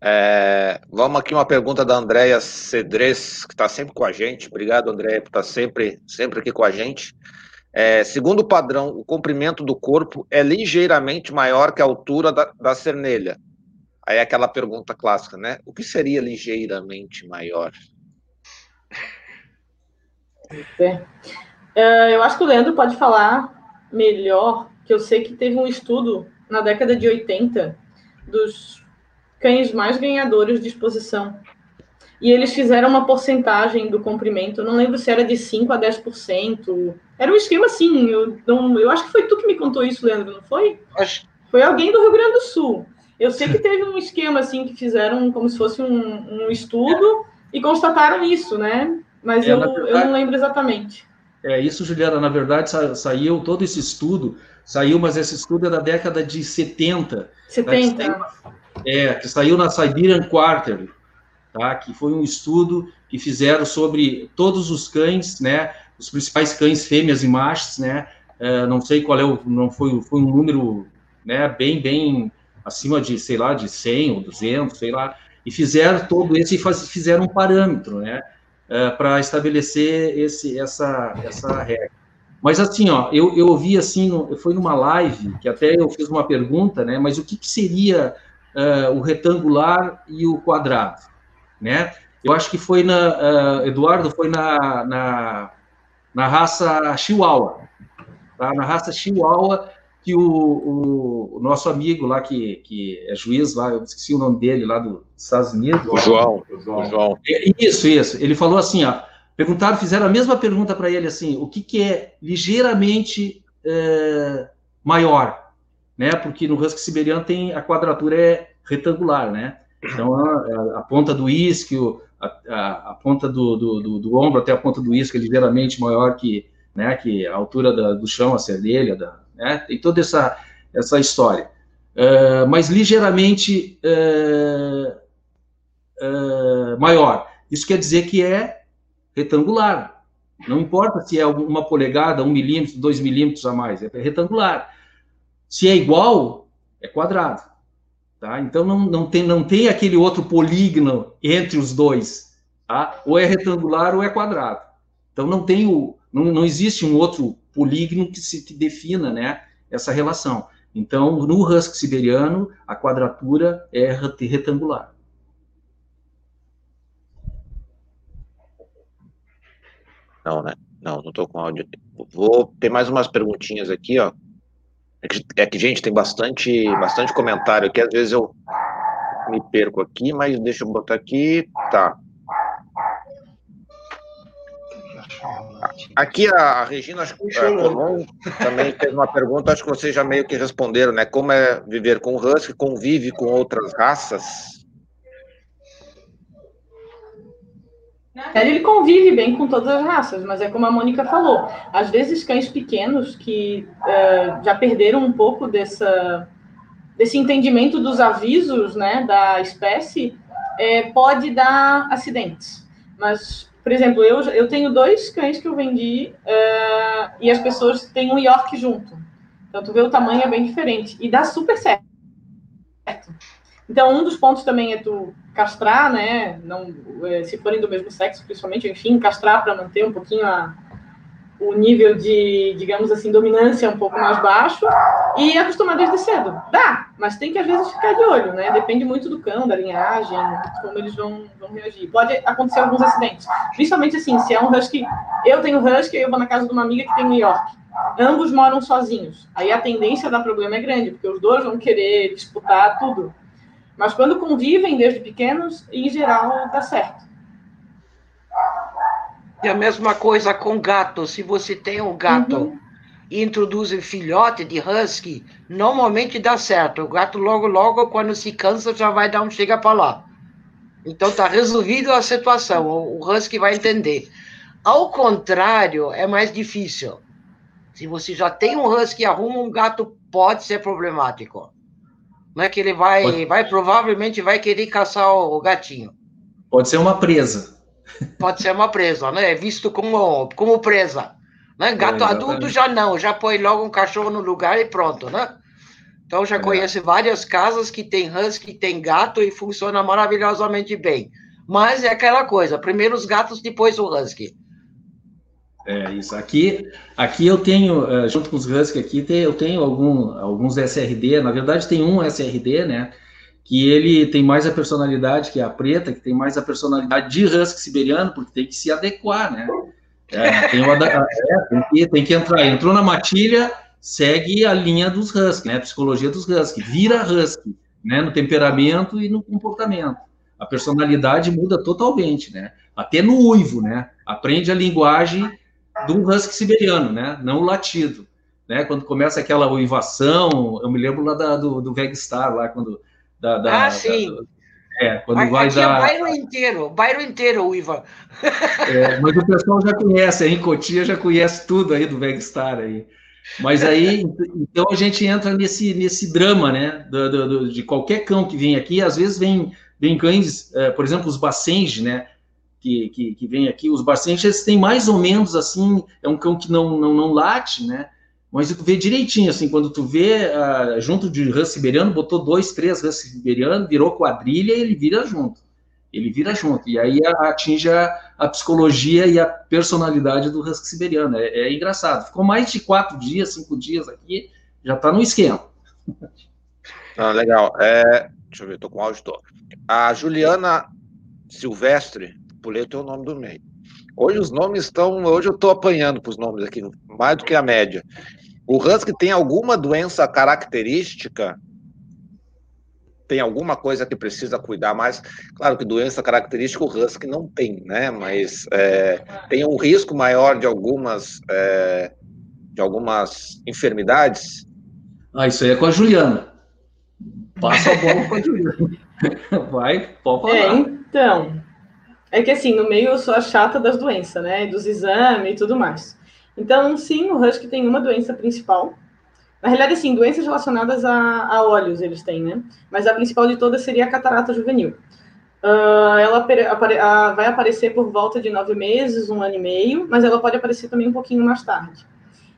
É, vamos aqui uma pergunta da Andréia Cedres, que está sempre com a gente. Obrigado, Andréia, por estar tá sempre, sempre aqui com a gente. É, segundo o padrão, o comprimento do corpo é ligeiramente maior que a altura da, da cernelha. Aí é aquela pergunta clássica, né? O que seria ligeiramente maior? É. É, eu acho que o Leandro pode falar melhor, que eu sei que teve um estudo na década de 80 dos cães mais ganhadores de exposição e eles fizeram uma porcentagem do comprimento, eu não lembro se era de 5 a 10%. Era um esquema assim, eu, não, eu acho que foi tu que me contou isso, Leandro, não foi? Acho... Foi alguém do Rio Grande do Sul. Eu sei que teve um esquema assim que fizeram como se fosse um, um estudo e constataram isso, né? Mas é, eu, verdade, eu não lembro exatamente. É isso, Juliana. Na verdade, sa saiu todo esse estudo, saiu, mas esse estudo é da década de 70. 70. Né? É, que saiu na Siberian Quarterly tá? que foi um estudo que fizeram sobre todos os cães, né, os principais cães fêmeas e machos, né, uh, não sei qual é o, não foi, foi um número, né, bem, bem acima de, sei lá, de 100 ou 200, sei lá, e fizeram todo esse, fizeram um parâmetro, né, uh, para estabelecer esse, essa, essa regra. Mas assim, ó, eu, eu ouvi assim, foi numa live, que até eu fiz uma pergunta, né, mas o que, que seria uh, o retangular e o quadrado? Né? Eu acho que foi na, uh, Eduardo, foi na, na, na raça Chihuahua, tá? Na raça Chihuahua que o, o, o, nosso amigo lá, que, que é juiz lá, eu esqueci o nome dele, lá dos Estados Unidos. O João. O João. João. É, isso, isso. Ele falou assim, ó, perguntaram, fizeram a mesma pergunta para ele, assim, o que, que é ligeiramente é, maior, né? Porque no husky siberiano tem, a quadratura é retangular, né? Então, a, a ponta do isquio, a, a, a ponta do, do, do, do, ombro até a ponta do isquio é ligeiramente maior que, né, que a altura da, do chão, a cervelha, da, né, tem toda essa, essa história. Uh, mas ligeiramente uh, uh, maior. Isso quer dizer que é retangular. Não importa se é uma polegada, um milímetro, dois milímetros a mais, é retangular. Se é igual, é quadrado. Tá? Então não, não, tem, não tem aquele outro polígono entre os dois. Tá? Ou é retangular ou é quadrado. Então não tem o, não, não existe um outro polígono que se defina né, essa relação. Então, no husky siberiano, a quadratura é retangular. Não, né? Não, não estou com áudio. Vou ter mais umas perguntinhas aqui, ó. É que, é que, gente, tem bastante, bastante comentário aqui. Às vezes eu me perco aqui, mas deixa eu botar aqui. Tá. Aqui a Regina Colom também fez uma pergunta, acho que vocês já meio que responderam, né? Como é viver com o Husky, convive com outras raças? Ele convive bem com todas as raças, mas é como a Mônica falou. Às vezes, cães pequenos que uh, já perderam um pouco dessa, desse entendimento dos avisos né, da espécie, é, pode dar acidentes. Mas, por exemplo, eu, eu tenho dois cães que eu vendi uh, e as pessoas têm um York junto. Então, tu vê o tamanho é bem diferente. E dá super certo. Então, um dos pontos também é tu castrar, né? Não, é, se forem do mesmo sexo, principalmente, enfim, castrar para manter um pouquinho a, o nível de, digamos assim, dominância um pouco mais baixo e acostumar desde cedo. Dá, mas tem que às vezes ficar de olho, né? Depende muito do cão, da linhagem, como eles vão, vão reagir. Pode acontecer alguns acidentes, principalmente assim, se é um husky, eu tenho husky e eu vou na casa de uma amiga que tem New York. Ambos moram sozinhos. Aí a tendência a dar problema é grande, porque os dois vão querer disputar tudo. Mas quando convivem desde pequenos, em geral dá certo. E a mesma coisa com gato. Se você tem um gato uhum. e introduz um filhote de husky, normalmente dá certo. O gato logo, logo, quando se cansa, já vai dar um chega para lá. Então tá resolvido a situação. O husky vai entender. Ao contrário, é mais difícil. Se você já tem um husky e arruma um gato, pode ser problemático. Não é que ele vai, pode... vai provavelmente vai querer caçar o, gatinho. Pode ser uma presa. Pode ser uma presa, né? É visto como, como presa. Né? Gato é, adulto já não, já põe logo um cachorro no lugar e pronto, né? Então já é. conheço várias casas que tem husky, tem gato e funciona maravilhosamente bem. Mas é aquela coisa, primeiro os gatos, depois o husky. É isso. Aqui, aqui eu tenho, uh, junto com os Husky aqui, eu tenho algum, alguns SRD. Na verdade, tem um SRD, né? Que ele tem mais a personalidade que é a preta, que tem mais a personalidade de Husky siberiano, porque tem que se adequar, né? É, tem, uma, é, tem, que, tem que entrar. Entrou na matilha, segue a linha dos Husky, né? A psicologia dos Husky. Vira Husky, né? No temperamento e no comportamento. A personalidade muda totalmente, né? Até no uivo, né? Aprende a linguagem de um husky siberiano, né? Não o latido. Né? Quando começa aquela uivação, eu me lembro lá da, do, do Vegstar, lá quando. Da, da, ah, sim. Da, é, quando Aqui vai é dar. É bairro inteiro, o bairro inteiro uiva. É, mas o pessoal já conhece, aí em Cotia já conhece tudo aí do Vegstar aí. Mas aí, então a gente entra nesse, nesse drama, né? Do, do, do, de qualquer cão que vem aqui, às vezes vem, vem cães, é, por exemplo, os Bassenge, né? Que, que, que vem aqui, os Barcenches têm mais ou menos assim, é um cão que não, não, não late, né? Mas tu vê direitinho, assim, quando tu vê uh, junto de rã siberiano, botou dois, três rãs siberiano, virou quadrilha e ele vira junto. Ele vira junto. E aí atinge a, a psicologia e a personalidade do husky siberiano. É, é, engraçado. Ficou mais de quatro dias, cinco dias aqui, já tá no esquema. Ah, legal. É, deixa eu ver, tô com o áudio. Tô. A Juliana Silvestre Puleto é o nome do meio. Hoje os nomes estão. Hoje eu estou apanhando para os nomes aqui, mais do que a média. O Husky tem alguma doença característica? Tem alguma coisa que precisa cuidar mais? Claro que doença característica o Husky não tem, né? Mas é, tem um risco maior de algumas, é, de algumas enfermidades? Ah, isso aí é com a Juliana. Passa a bola com a Juliana. Vai, pode falar. É, então, é que assim, no meio eu sou a chata das doenças, né? Dos exames e tudo mais. Então, sim, o Husky tem uma doença principal. Na realidade, assim, doenças relacionadas a, a olhos eles têm, né? Mas a principal de todas seria a catarata juvenil. Uh, ela apare, uh, vai aparecer por volta de nove meses, um ano e meio, mas ela pode aparecer também um pouquinho mais tarde.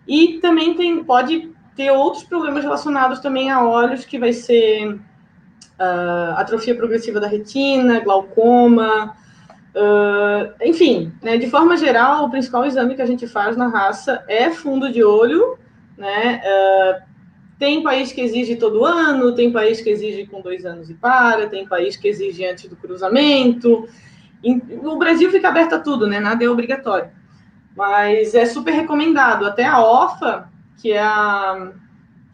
E também tem, pode ter outros problemas relacionados também a olhos, que vai ser uh, atrofia progressiva da retina, glaucoma, Uh, enfim, né, de forma geral, o principal exame que a gente faz na raça é fundo de olho, né? Uh, tem país que exige todo ano, tem país que exige com dois anos e para, tem país que exige antes do cruzamento. O Brasil fica aberto a tudo, né? Nada é obrigatório. Mas é super recomendado. Até a OFA, que é a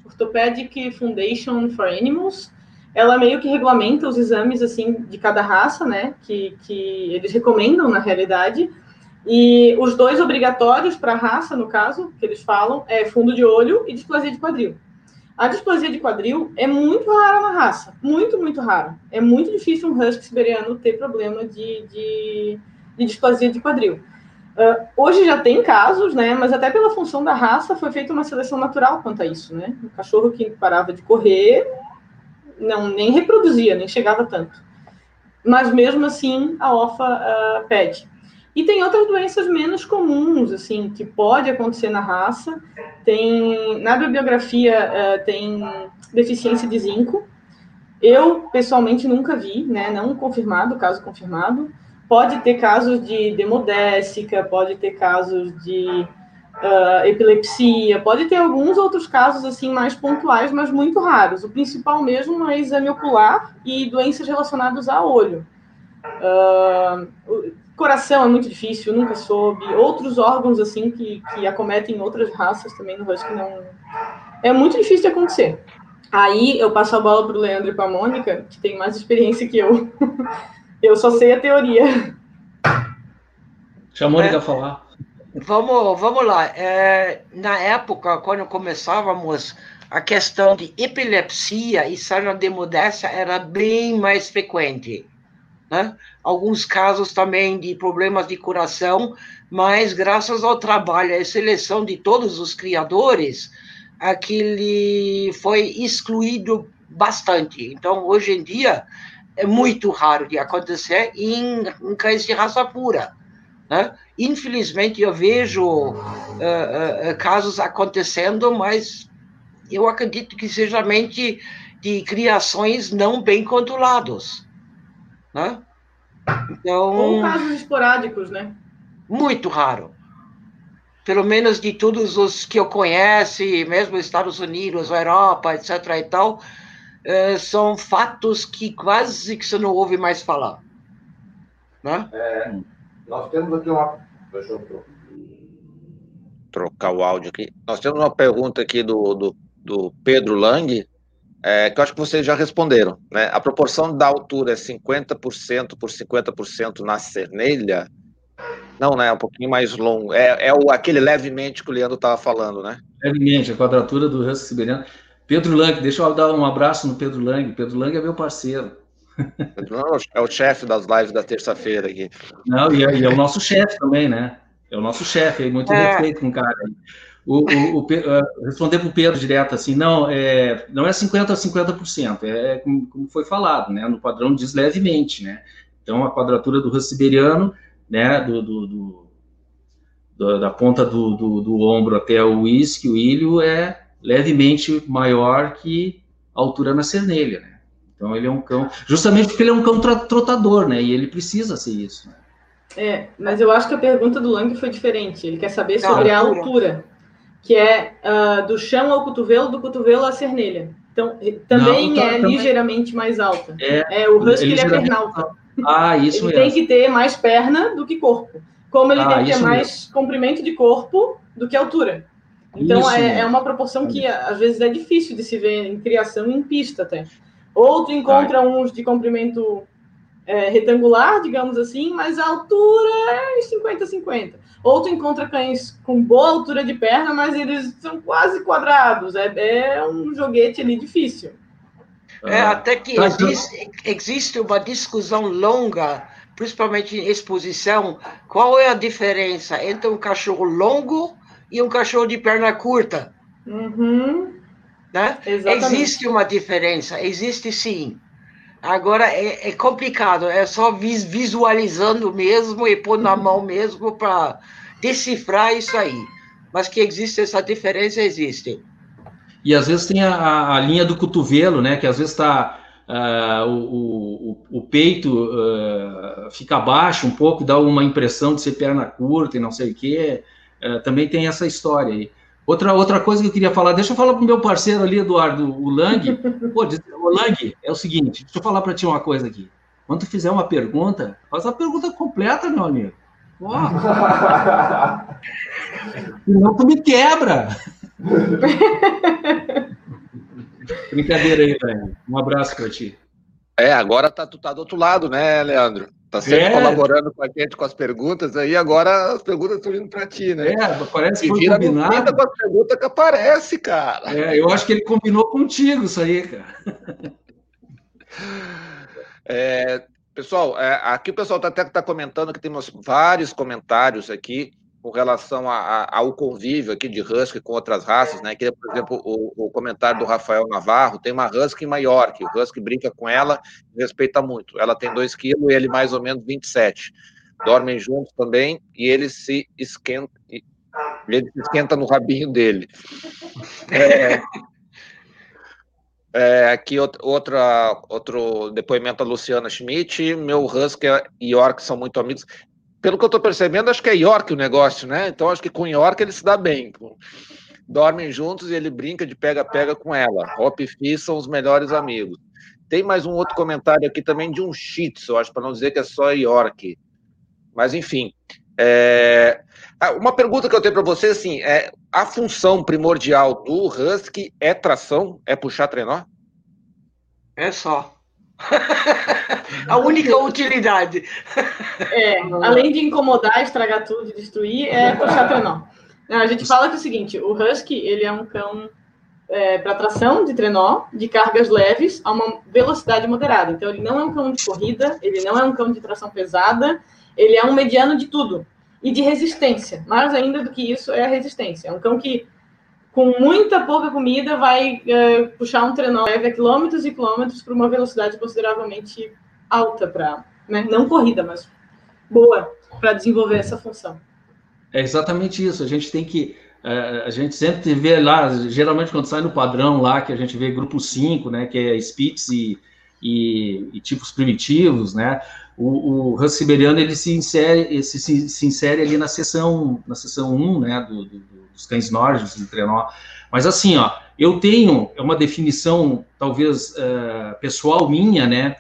Orthopedic Foundation for Animals, ela meio que regulamenta os exames assim de cada raça, né? Que, que eles recomendam na realidade. E os dois obrigatórios para a raça, no caso, que eles falam, é fundo de olho e displasia de quadril. A displasia de quadril é muito rara na raça, muito, muito rara. É muito difícil um husky siberiano ter problema de, de de displasia de quadril. Uh, hoje já tem casos, né? Mas até pela função da raça foi feita uma seleção natural quanto a isso, né? O cachorro que parava de correr não nem reproduzia, nem chegava tanto. Mas mesmo assim a OFA uh, pede. E tem outras doenças menos comuns, assim, que pode acontecer na raça. Tem na bibliografia uh, tem deficiência de zinco. Eu pessoalmente nunca vi, né? Não confirmado, caso confirmado. Pode ter casos de demodésica, pode ter casos de uh, epilepsia, pode ter alguns outros casos assim mais pontuais, mas muito raros. O principal mesmo é exame ocular e doenças relacionadas a olho. Uh, coração é muito difícil, nunca soube. Outros órgãos assim que, que acometem outras raças também no Husky não é muito difícil de acontecer. Aí eu passo a bola para o Leandro e para a Mônica, que tem mais experiência que eu. Eu só sei a teoria. Deixa a Mônica é, falar. Vamos, vamos lá. É, na época, quando começávamos, a questão de epilepsia e sarnodemodésia era bem mais frequente. Né? Alguns casos também de problemas de coração, mas graças ao trabalho e seleção de todos os criadores, aquele foi excluído bastante. Então, hoje em dia, é muito raro de acontecer em, em cães de raça pura. Né? Infelizmente, eu vejo uh, uh, casos acontecendo, mas eu acredito que seja mente de criações não bem controlados. Né? Então, Ou casos esporádicos, né? Muito raro. Pelo menos de todos os que eu conheço, mesmo Estados Unidos, Europa, etc. e tal, são fatos que quase que você não ouve mais falar. Né? É, nós temos aqui uma. Deixa eu trocar o áudio aqui. Nós temos uma pergunta aqui do, do, do Pedro Lang, é, que eu acho que vocês já responderam. Né? A proporção da altura é 50% por 50% na cernelha? Não, né? É um pouquinho mais longo. É, é o, aquele levemente que o Leandro estava falando, né? Levemente, a quadratura do husky siberiano. Pedro Lang, deixa eu dar um abraço no Pedro Lang. Pedro Lang é meu parceiro. É o chefe das lives da terça-feira aqui. Não, e é, e é, o nosso chefe também, né? É o nosso chefe, muito é. respeito com o cara. O, o, o, uh, responder para o Pedro direto assim, não, é, não é 50% a 50%, é, é como, como, foi falado, né? No padrão diz levemente, né? Então, a quadratura do siberiano, né, do, do, do, do da ponta do, do, ombro até o isque, o ilho, é levemente maior que a altura na cernelha, né? Então ele é um cão, justamente porque ele é um cão trotador, né? E ele precisa ser isso. Né? É, mas eu acho que a pergunta do Lang foi diferente. Ele quer saber sobre a altura, que é uh, do chão ao cotovelo, do cotovelo à cernelha. Então, também Não, é também... ligeiramente mais alta. É, é o husky ele, é pernalta. Ah, isso ele mesmo. tem que ter mais perna do que corpo. Como ele ah, tem que ter mais mesmo. comprimento de corpo do que altura. Então é, é, uma proporção que às vezes é difícil de se ver em criação em pista até. Ou tu encontra uns de comprimento é, retangular, digamos assim, mas a altura é 50-50. Ou tu encontra cães com boa altura de perna, mas eles são quase quadrados. É, é um joguete ali difícil. É, até que tá, existe, existe uma discussão longa, principalmente em exposição, qual é a diferença entre um cachorro longo e um cachorro de perna curta. Uhum. Né? Existe uma diferença, existe sim. Agora é, é complicado, é só vis, visualizando mesmo e pôr na mão mesmo para decifrar isso aí. Mas que existe essa diferença, existe. E às vezes tem a, a linha do cotovelo, né? Que às vezes está Uh, o, o, o, peito uh, fica baixo um pouco, dá uma impressão de ser perna curta e não sei o quê. É, também tem essa história aí. Outra, outra coisa que eu queria falar, deixa eu falar para o meu parceiro ali, Eduardo, o Lang. Pô, o Lang, é o seguinte, deixa eu falar para ti uma coisa aqui. Quando tu fizer uma pergunta, faz a pergunta completa, meu amigo. Senão tu me quebra. Brincadeira aí, Lang. Um abraço para ti. É, agora tá, tu tá do outro lado, né, Leandro? Tá sempre é. colaborando com a gente com as perguntas, aí agora as perguntas estão indo para ti, né? É, parece que foi vira combinado. com as perguntas que aparece, cara. É, eu acho que ele combinou contigo isso aí, cara. É, Pessoal, é, aqui o pessoal tá, até está comentando que temos vários comentários aqui com relação a, a, ao convívio aqui de Husky com outras raças, né? Que, por exemplo, o, o, comentário do Rafael Navarro, tem uma Husky maior, que o Husky brinca com ela e respeita muito. Ela tem 2 quilos e ele mais ou menos 27. Dormem juntos também e ele se esquenta, ele se esquenta no rabinho dele. É, é, aqui outra, outro depoimento da Luciana Schmidt. Meu Husky e York são muito amigos. Pelo que eu estou percebendo, acho que é York o negócio, né? Então acho que com York ele se dá bem. Dormem juntos e ele brinca de pega-pega com ela. Hop e Fi são os melhores amigos. Tem mais um outro comentário aqui também de um Shih Tzu, acho, para não dizer que é só York. Mas, enfim. É... Ah, uma pergunta que eu tenho para você, assim, é a função primordial do Husky é tração? É puxar trenó? É só. A única utilidade. É, além de incomodar, estragar tudo, destruir, é puxar trenó. A gente fala que é o seguinte, o Husky, ele é um cão é, para tração de trenó, de cargas leves, a uma velocidade moderada. Então, ele não é um cão de corrida, ele não é um cão de tração pesada, ele é um mediano de tudo e de resistência. Mais ainda do que isso é a resistência. É um cão que, com muita pouca comida, vai é, puxar um trenó leve a quilômetros e quilômetros para uma velocidade consideravelmente alta para, né, não corrida, mas boa para desenvolver essa função. É exatamente isso. A gente tem que é, a gente sempre vê lá, geralmente quando sai no padrão lá, que a gente vê grupo 5, né, que é Spitz e, e, e tipos primitivos, né, o, o siberiano ele se insere, se, se, se, insere ali na seção, na seção 1, né, do, do, dos cães nórdicos de trenó. Mas assim, ó, eu tenho uma definição, talvez uh, pessoal minha, né,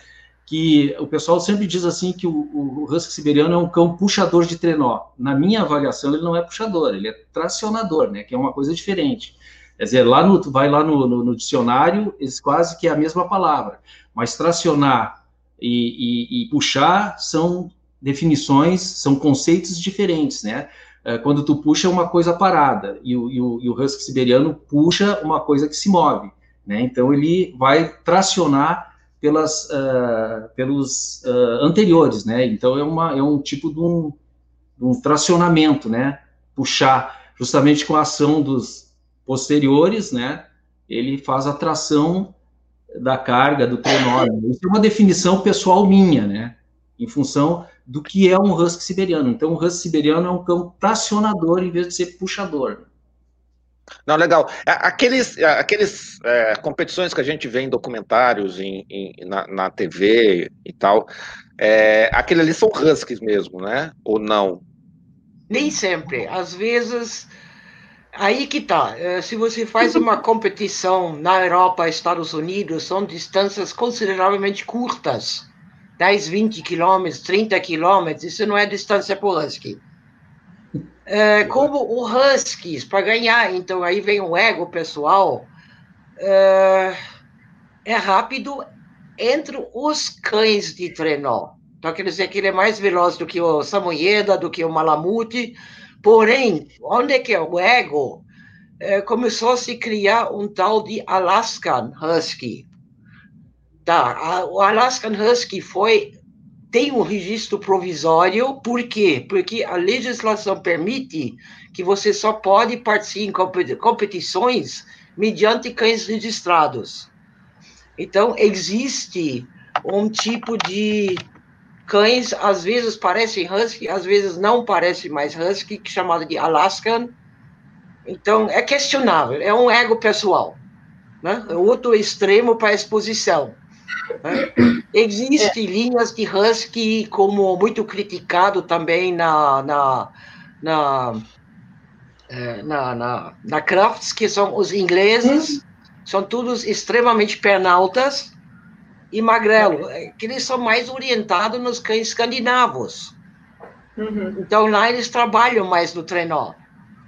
que o pessoal sempre diz assim que o, o, husky siberiano é um cão puxador de trenó. Na minha avaliação, ele não é puxador, ele é tracionador, né, que é uma coisa diferente. Quer dizer, lá no, vai lá no, no, no dicionário, quase que é a mesma palavra, mas tracionar e, e, e puxar são definições, são conceitos diferentes, né? É, quando tu puxa uma coisa parada e o, e, o, e o, husky siberiano puxa uma coisa que se move, né? Então ele vai tracionar pelas, uh, pelos uh, anteriores, né? Então é, uma, é um tipo de um, um, tracionamento, né? Puxar justamente com a ação dos posteriores, né? Ele faz a tração da carga, do trenó. Isso é uma definição pessoal minha, né? Em função do que é um husky siberiano. Então, o husky siberiano é um cão tracionador em vez de ser puxador. Não, legal. É, aqueles, é, aqueles é, competições que a gente vê em documentários, em, em na, na, TV e tal, é, aqueles ali são huskies mesmo, né? Ou não? Nem sempre. Às vezes Aí que tá. Eh, se você faz uma competição na Europa, Estados Unidos, são distâncias consideravelmente curtas. 10, 20 quilômetros, 30 quilômetros, isso não é distância para o Husky. É, como o Huskies, para ganhar, então aí vem o ego pessoal, é, é rápido entre os cães de trenó. Então, quer dizer que ele é mais veloz do que o Samoyeda, do que o Malamute, Porém, onde é que é o ego? É, começou a se criar um tal de Alaskan Husky. Tá, a, o Alaskan Husky foi tem um registro provisório, por quê? Porque a legislação permite que você só pode participar em competições mediante cães registrados. Então, existe um tipo de cães às vezes parecem husky, às vezes não parecem mais husky, é chamado de Alaskan. Então é questionável, é um ego pessoal, né? É outro extremo para a exposição. Né? Existem linhas de husky como muito criticado também na na na, é, na, na, na Crafts, que são os ingleses, hum. são todos extremamente pernaltas, e magrelo, é que eles são mais orientados nos cães escandinavos. Uhum. Então lá eles trabalham mais no trenó.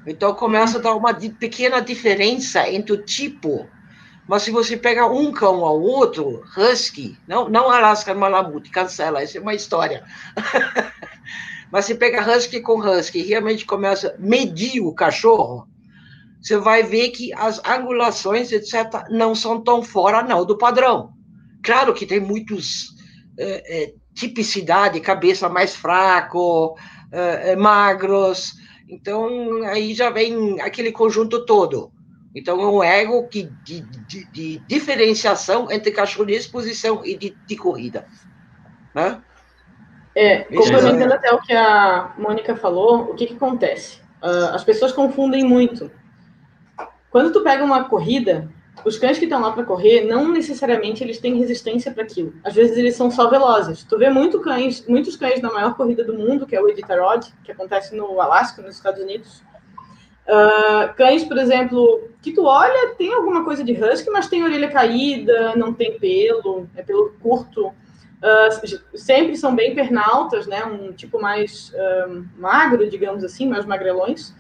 Então começa a dar uma pequena diferença entre o tipo. Mas se você pega um cão ao outro, husky, não, não Alaska Malamute, cancela, essa é uma história. Mas se pega husky com husky e realmente começa a medir o cachorro, você vai ver que as angulações, etc., não são tão fora não do padrão. Claro que tem muitos é, é, tipicidade, cabeça mais fraco, uh, magros. Então, aí já vem aquele conjunto todo. Então, é um ego que, de, de, de diferenciação entre cachorro de exposição e de, de corrida. Né? É, complementando é. até o que a Mônica falou, o que, que acontece? Uh, as pessoas confundem muito. Quando tu pega uma corrida, os cães que estão lá para correr, não necessariamente eles têm resistência para aquilo. Às vezes eles são só velozes. Tu vê muito cães, muitos cães na maior corrida do mundo, que é o Iditarod, que acontece no Alasca, nos Estados Unidos. Uh, cães, por exemplo, que tu olha, tem alguma coisa de husky, mas tem orelha caída, não tem pelo, é pelo curto. Uh, sempre são bem pernaltas, né? Um tipo mais uh, magro, digamos assim, mais magrelões.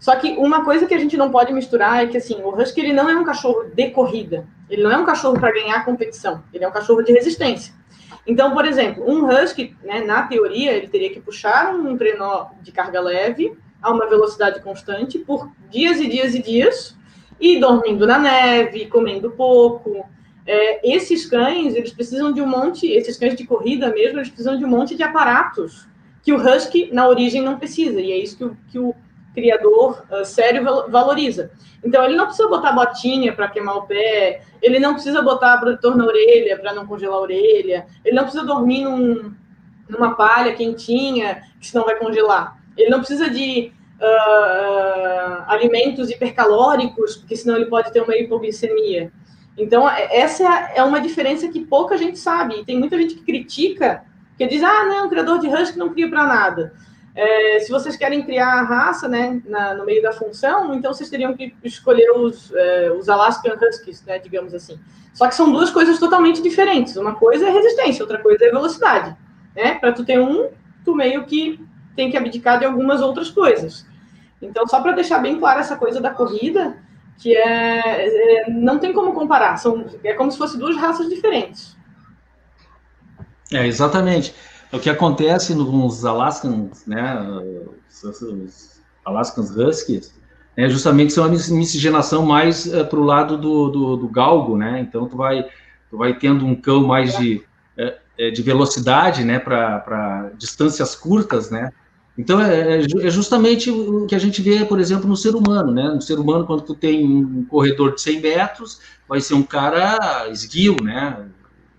Só que uma coisa que a gente não pode misturar é que assim, o husky ele não é um cachorro de corrida. Ele não é um cachorro para ganhar competição. Ele é um cachorro de resistência. Então, por exemplo, um husky, né, na teoria, ele teria que puxar um trenó de carga leve a uma velocidade constante por dias e dias e dias, e dormindo na neve, comendo pouco. É, esses cães, eles precisam de um monte, esses cães de corrida mesmo, eles precisam de um monte de aparatos que o husky, na origem, não precisa. E é isso que o, que o criador uh, sério valoriza. Então, ele não precisa botar botinha para queimar o pé, ele não precisa botar protetor na orelha para não congelar a orelha, ele não precisa dormir num, numa palha quentinha, que senão vai congelar. Ele não precisa de uh, alimentos hipercalóricos, porque senão ele pode ter uma hipoglicemia. Então, é, essa é uma diferença que pouca gente sabe. Tem muita gente que critica, que diz, ah, não, o criador de husky não cria para nada. É, se vocês querem criar a raça né, na, no meio da função, então vocês teriam que escolher os, é, os Alaskan Huskies, né, digamos assim. Só que são duas coisas totalmente diferentes. Uma coisa é resistência, outra coisa é velocidade. Né? Para tu ter um, tu meio que tem que abdicar de algumas outras coisas. Então, só para deixar bem clara essa coisa da corrida, que é, é, não tem como comparar, são, é como se fossem duas raças diferentes. É, exatamente. O que acontece nos Alaskans, né, os Alaskans Huskies, é justamente são uma miscigenação mais uh, eh, para o lado do, do, do, galgo, né? Então tu vai, tu vai tendo um cão mais de, uh, de velocidade, né, para distâncias curtas, né? Então é, é, é, justamente o que a gente vê, por exemplo, no ser humano, né? No ser humano, quando tu tem um corredor de 100 metros, vai ser um cara esguio, né?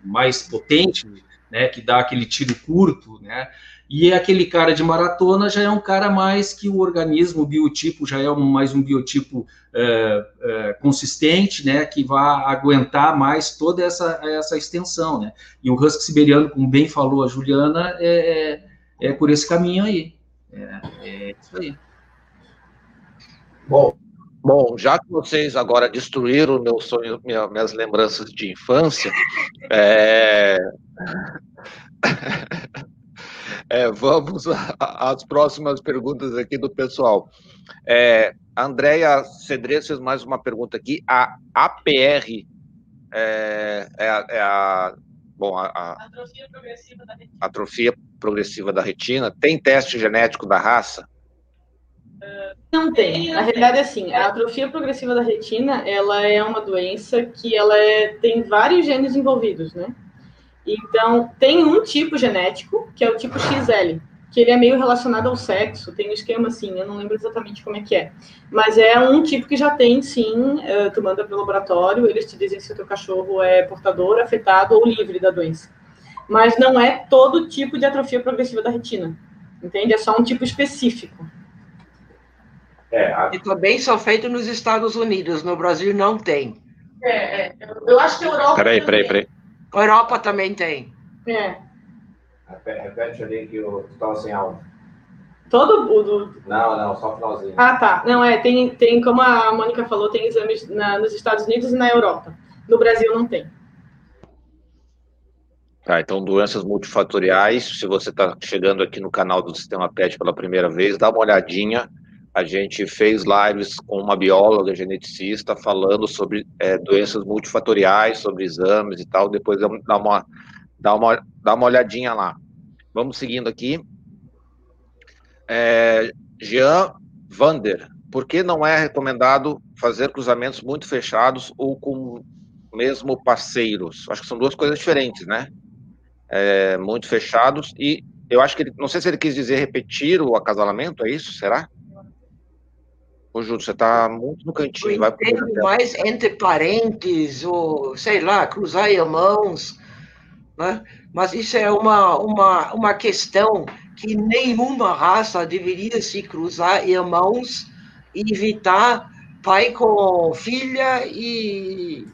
Mais potente, né, que dá aquele tiro curto, né, e aquele cara de maratona já é um cara mais que o organismo, o biotipo já é mais um biotipo é, é, consistente, né, que vai aguentar mais toda essa, essa extensão, né, e o husky siberiano, como bem falou a Juliana, é, é, é por esse caminho aí, é, é isso aí. Bom, Bom, já que vocês agora destruíram meu sonho, minha, minhas lembranças de infância, é... é, vamos às próximas perguntas aqui do pessoal. É, Andréia Cedrez fez mais uma pergunta aqui. A APR é, é, a, é a, bom, a, a atrofia, progressiva atrofia progressiva da retina tem teste genético da raça? Não tem. Na realidade, é assim, a atrofia progressiva da retina, ela é uma doença que ela é, tem vários genes envolvidos, né? Então, tem um tipo genético, que é o tipo XL, que ele é meio relacionado ao sexo, tem um esquema assim, eu não lembro exatamente como é que é. Mas é um tipo que já tem, sim, uh, tu manda pelo laboratório, eles te dizem se o teu cachorro é portador, afetado ou livre da doença. Mas não é todo tipo de atrofia progressiva da retina, entende? É só um tipo específico. É, a... E também só feito nos Estados Unidos, no Brasil não tem. É, é. eu acho que a Europa. Peraí, peraí, peraí. A Europa também tem. É. Repete ali que eu estava sem aula. Todo o do... Não, não, só o finalzinho. Ah, tá. Não, é, tem, tem como a Mônica falou, tem exames na, nos Estados Unidos e na Europa. No Brasil não tem. Tá, então doenças multifatoriais, se você está chegando aqui no canal do Sistema PET pela primeira vez, dá uma olhadinha a gente fez lives com uma bióloga geneticista falando sobre é, doenças multifatoriais, sobre exames e tal. Depois vamos dar uma, dar uma, dar uma olhadinha lá. Vamos seguindo aqui. É, Jean Vander, por que não é recomendado fazer cruzamentos muito fechados ou com mesmo parceiros? Acho que são duas coisas diferentes, né? é, muito fechados e eu acho que ele, não sei se ele quis dizer repetir o acasalamento, é isso? Será? Ô, Júlio, você está muito no cantinho. Eu vai mais entre parentes, ou sei lá, cruzar irmãos, né? Mas isso é uma, uma, uma questão que nenhuma raça deveria se cruzar irmãos e evitar pai com filha e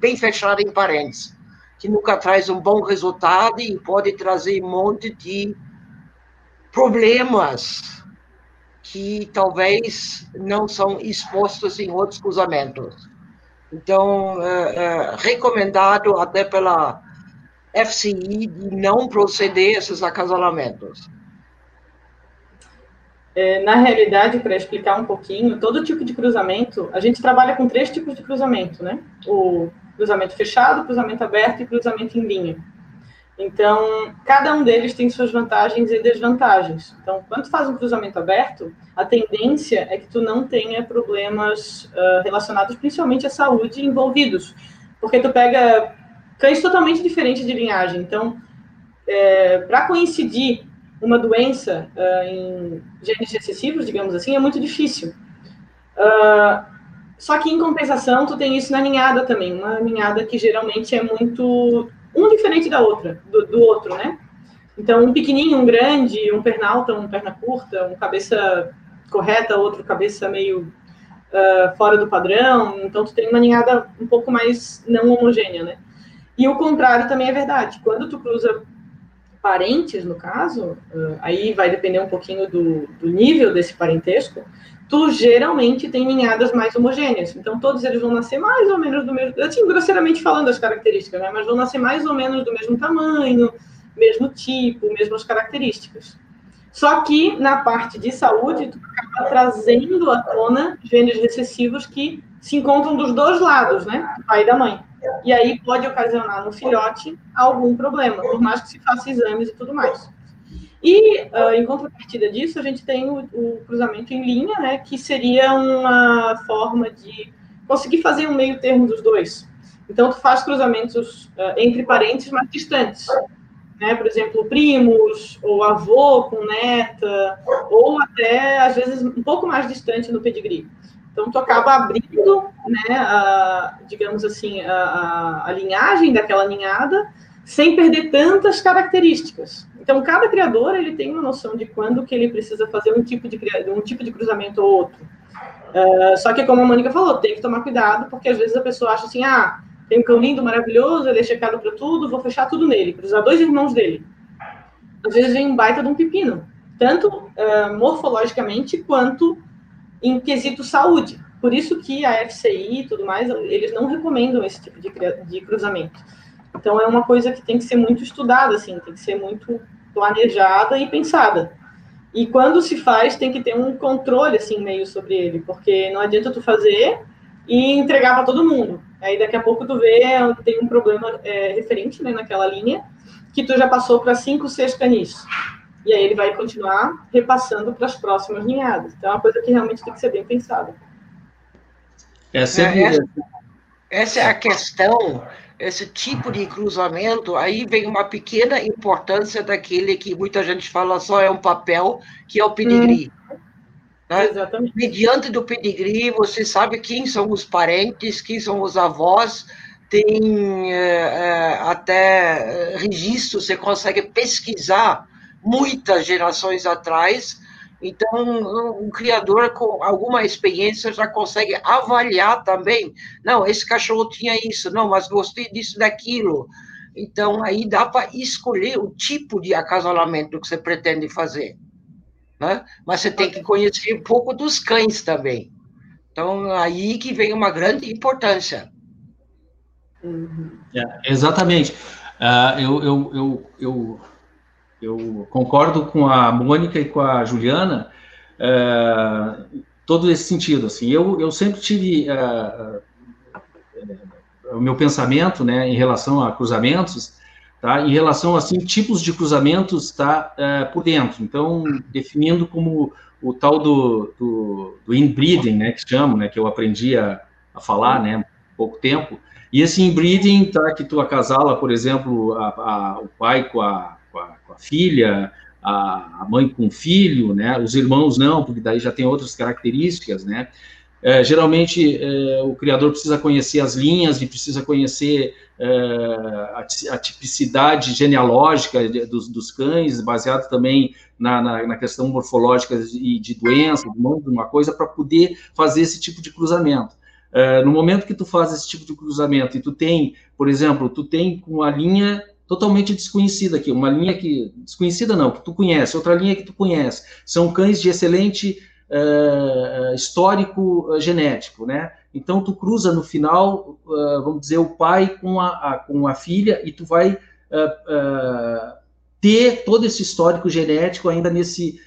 bem fechado em parentes que nunca traz um bom resultado e pode trazer um monte de problemas que talvez não são expostos em outros cruzamentos. Então, é, é, recomendado até pela FCI de não proceder a esses acasalamentos. É, na realidade, para explicar um pouquinho, todo tipo de cruzamento, a gente trabalha com três tipos de cruzamento, né? O cruzamento fechado, cruzamento aberto e cruzamento em linha. Então, cada um deles tem suas vantagens e desvantagens. Então, quando tu faz um cruzamento aberto, a tendência é que tu não tenha problemas uh, relacionados principalmente à saúde envolvidos, porque tu pega cães totalmente diferentes de linhagem. Então, é, para coincidir uma doença uh, em genes recessivos, digamos assim, é muito difícil. Uh, só que, em compensação, tu tem isso na ninhada também. Uma ninhada que geralmente é muito... Um diferente da outra, do, do outro, né? Então, um pequenininho, um grande, um pernalta, um perna curta, um cabeça correta, outro cabeça meio uh, fora do padrão. Então, tu tem uma ninhada um pouco mais não homogênea, né? E o contrário também é verdade. Quando tu cruza parentes, no caso, uh, aí vai depender um pouquinho do, do nível desse parentesco, tu geralmente tem ninhadas mais homogêneas. Então, todos eles vão nascer mais ou menos do mesmo, assim, grosseiramente falando as características, né? Mas vão nascer mais ou menos do mesmo tamanho, mesmo tipo, mesmas características. Só que na parte de saúde, tu acaba trazendo à tona genes recessivos que se encontram dos dois lados, né? Do pai e da mãe. E aí pode ocasionar no filhote algum problema, por mais que se faça exames e tudo mais. E, uh, em contrapartida disso, a gente tem o, o, cruzamento em linha, né, que seria uma forma de conseguir fazer um meio termo dos dois. Então, tu faz cruzamentos uh, entre parentes mais distantes. Né? Por exemplo, primos, ou avô com neta, ou até, às vezes, um pouco mais distante no pedigree. Então, tu acaba abrindo, né, a, digamos assim, a, a, a linhagem daquela ninhada, sem perder tantas características. Então, cada criador ele tem uma noção de quando que ele precisa fazer um tipo de, um tipo de cruzamento ou outro. Uh, só que, como a Mônica falou, tem que tomar cuidado, porque às vezes a pessoa acha assim, ah, tem um cão lindo, maravilhoso, ele é checado para tudo, vou fechar tudo nele, cruzar dois irmãos dele. Às vezes vem um baita de um pepino, tanto uh, morfologicamente quanto em quesito saúde. Por isso que a FCI e tudo mais, eles não recomendam esse tipo de, de cruzamento. Então, é uma coisa que tem que ser muito estudada, assim, tem que ser muito planejada e pensada. E quando se faz, tem que ter um controle, assim, meio sobre ele, porque não adianta tu fazer e entregar para todo mundo. Aí, daqui a pouco, tu vê, tem um problema é, referente né, naquela linha, que tu já passou para cinco, seis canis. E aí ele vai continuar repassando para as próximas linhadas. Então é uma coisa que realmente tem que ser bem pensada. É sempre... essa, essa é a questão, esse tipo de cruzamento, aí vem uma pequena importância daquele que muita gente fala só é um papel, que é o pedigree. Hum. Né? Exatamente. Mediante do pedigree, você sabe quem são os parentes, quem são os avós, tem é, é, até registro, você consegue pesquisar muitas gerações atrás. Então, um criador com alguma experiência já consegue avaliar também. Não, esse cachorro tinha isso, não, mas gostei disso, daquilo. Então, aí dá para escolher o tipo de acasalamento que você pretende fazer. Né? Mas você tem que conhecer um pouco dos cães também. Então, aí que vem uma grande importância. É, exatamente. Uh, eu, eu, eu, eu eu concordo com a Mônica e com a Juliana é, todo esse sentido. Assim, eu, eu sempre tive é, é, o meu pensamento, né, em relação a cruzamentos, tá, em relação assim tipos de cruzamentos, tá, por dentro. Então, definindo como o tal do, do, do inbreeding, né, que chamam, né, que eu aprendi a, a falar, né, pouco tempo. E esse inbreeding, tá, que tu acasala, por exemplo, a, a, o pai com a, com a, com a filha, a, mãe com o filho, né? Os irmãos não, porque daí já tem outras características, né? É, geralmente é, o criador precisa conhecer as linhas e precisa conhecer é, a, a, tipicidade genealógica de, dos, dos, cães, baseado também na, na, na, questão morfológica e de doença, de uma coisa, para poder fazer esse tipo de cruzamento. É, no momento que tu faz esse tipo de cruzamento e tu tem, por exemplo, tu tem uma linha totalmente desconhecida aqui, uma linha que desconhecida não, que tu conhece, outra linha que tu conhece, são cães de excelente uh, histórico uh, genético, né? Então tu cruza no final, uh, vamos dizer, o pai com a, a, com a filha e tu vai ter todo esse histórico genético ainda nesse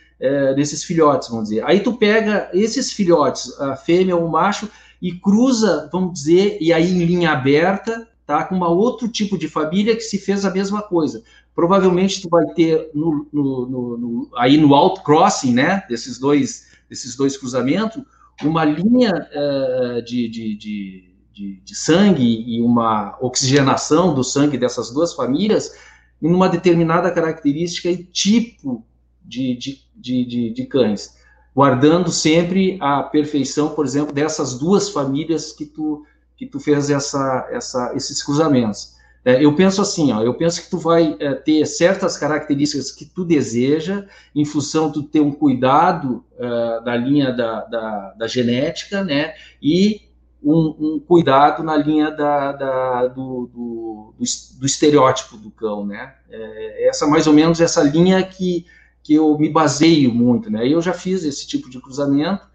nesses filhotes, vamos dizer. Aí tu pega esses filhotes, a fêmea ou o macho, e cruza, vamos dizer, e aí em linha aberta, tá, com uma outro tipo de família que se fez a mesma coisa. Provavelmente tu vai ter no, no, no, aí no outcrossing, né, desses dois, desses dois cruzamentos, uma linha uh, de, de, de, de, de sangue e uma oxigenação do sangue dessas duas famílias em uma determinada característica e tipo de, de, de, de, de cães guardando sempre a perfeição, por exemplo, dessas duas famílias que tu que tu fez essa, essa esses cruzamentos. É, eu penso assim, ó, eu penso que tu vai é, ter certas características que tu deseja, em função de ter um cuidado é, da linha da, da, da, genética, né, e um, um cuidado na linha da, da do, do, do, do, estereótipo do cão, né, é, essa mais ou menos essa linha que que eu me baseio muito, né? Eu já fiz esse tipo de cruzamento,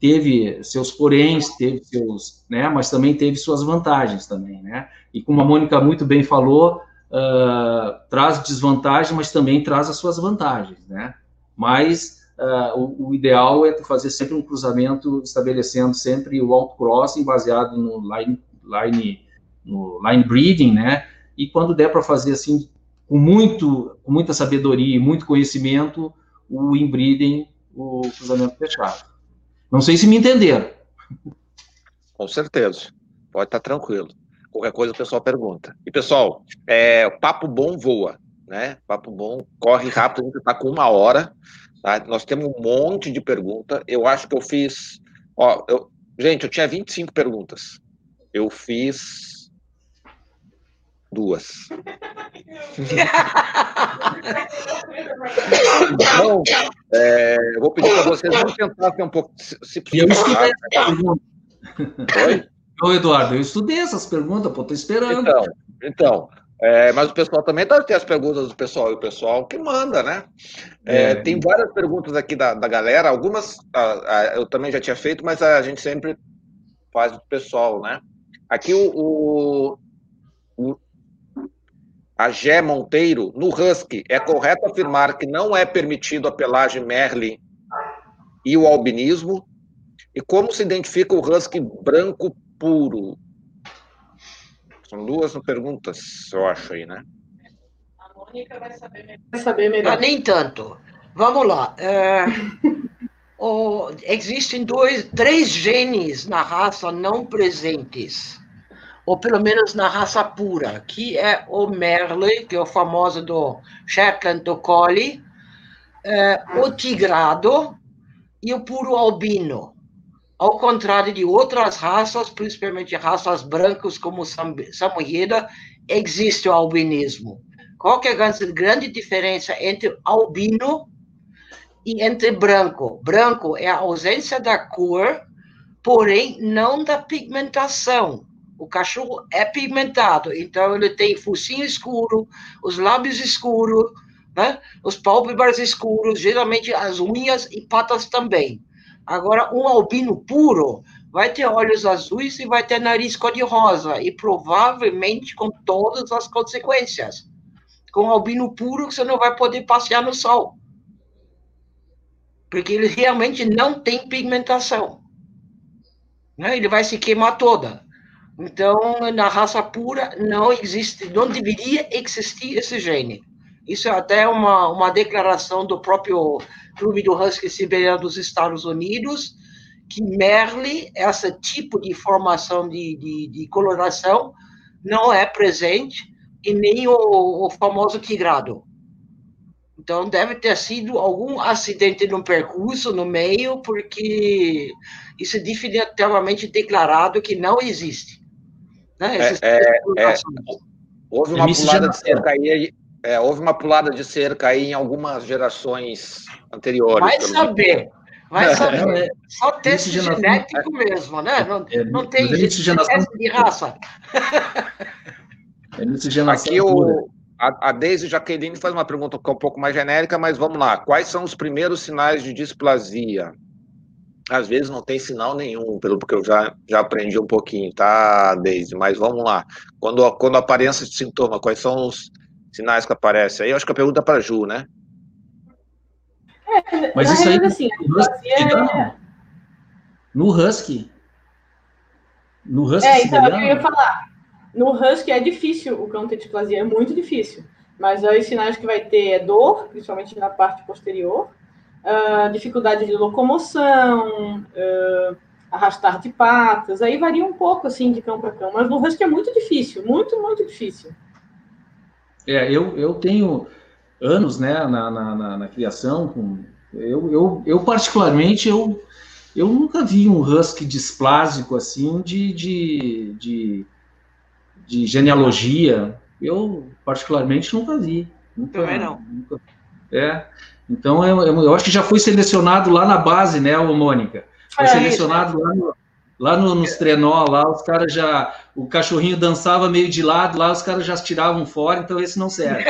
teve seus poréns, teve seus, né? Mas também teve suas vantagens também, né? E como a Mônica muito bem falou, uh, traz desvantagem, mas também traz as suas vantagens, né? Mas uh, o, o, ideal é fazer sempre um cruzamento, estabelecendo sempre o outcrossing baseado no line, line, no line breeding, né? E quando der para fazer assim com, muito, com muita sabedoria e muito conhecimento, o inbreeding, o cruzamento fechado. Não sei se me entenderam. Com certeza. Pode estar tranquilo. Qualquer coisa o pessoal pergunta. E, pessoal, é, papo bom voa, né? Papo bom, corre rápido, a gente está com uma hora. Tá? Nós temos um monte de pergunta. Eu acho que eu fiz. Ó, eu, gente, eu tinha 25 perguntas. Eu fiz Duas. então, é, eu vou pedir para vocês vamos tentar ter um pouco. Se, se eu estudei Oi? Ô, Eduardo, eu estudei essas perguntas, pô, tô esperando. Então, então é, mas o pessoal também deve ter as perguntas do pessoal, e o pessoal que manda, né? É, é. Tem várias perguntas aqui da, da galera, algumas eu também já tinha feito, mas a gente sempre faz do pessoal, né? Aqui o, o, o a Gé Monteiro, no Husky, é correto afirmar que não é permitido a pelagem Merlin e o albinismo? E como se identifica o Husky branco puro? São duas perguntas, eu acho aí, né? A Mônica vai saber, vai saber melhor. Ah, nem tanto. Vamos lá. É, oh, existem dois, três genes na raça não presentes ou pelo menos na raça pura, que é o Merle, que é o famoso do Shetland do Collie, é, o Tigrado e o puro albino. Ao contrário de outras raças, principalmente raças brancas como Samoyeda, existe o albinismo. Qual é a grande diferença entre albino e entre branco? Branco é a ausência da cor, porém não da pigmentação. O cachorro é pigmentado, então ele tem focinho escuro, os lábios escuros, né? os pálpebras escuros, geralmente as unhas e patas também. Agora, um albino puro vai ter olhos azuis e vai ter nariz cor-de-rosa, e provavelmente com todas as consequências. Com albino puro, você não vai poder passear no sol. Porque ele realmente não tem pigmentação. Né? Ele vai se queimar toda. Então, na raça pura, não existe, não deveria existir esse gene. Isso é até uma, uma declaração do próprio Clube do Husky Siberiano dos Estados Unidos, que Merle, esse tipo de formação de, de, de coloração, não é presente e nem o, o famoso tigrado. Então deve ter sido algum acidente no percurso, no meio, porque isso é definitivamente declarado que não existe. Né? É, é, é, houve uma pulada de cerca aí, é, houve uma pulada de cerca aí em algumas gerações anteriores. Vai saber. Vai saber. Só teste genético mesmo, né? Não, não tem teste de raça. É Aqui o, a, a Deise Jaqueline faz uma pergunta que é um pouco mais genérica, mas vamos lá. Quais são os primeiros sinais de displasia? Às vezes não tem sinal nenhum, pelo que eu já, já aprendi um pouquinho, tá, Deise? Mas vamos lá. Quando, quando aparece esse sintoma, quais são os sinais que aparecem? Aí eu acho que a pergunta é para a Ju, né? É, mas isso aí, assim, no Husky, é... no Husky. No Husky. É, então, eu ia falar. No Husky é difícil o cão ter displasia, é muito difícil. Mas aí os sinais que vai ter é dor, principalmente na parte posterior, uh, dificuldade de locomoção, uh, arrastar de patas, aí varia um pouco assim de cão para cão, mas no Husky é muito difícil, muito, muito difícil. É, eu, eu tenho anos né, na, na, na, na criação, com, eu, eu, eu particularmente, eu, eu nunca vi um Husky displásico assim de, de, de de genealogia, eu particularmente nunca vi. Nunca, Também não. Nunca, é. Então eu, eu, acho que já foi selecionado lá na base, né, ô Mônica? Foi é selecionado isso. lá, no, lá no, nos trenó, lá os caras já. O cachorrinho dançava meio de lado, lá os caras já tiravam fora, então esse não serve.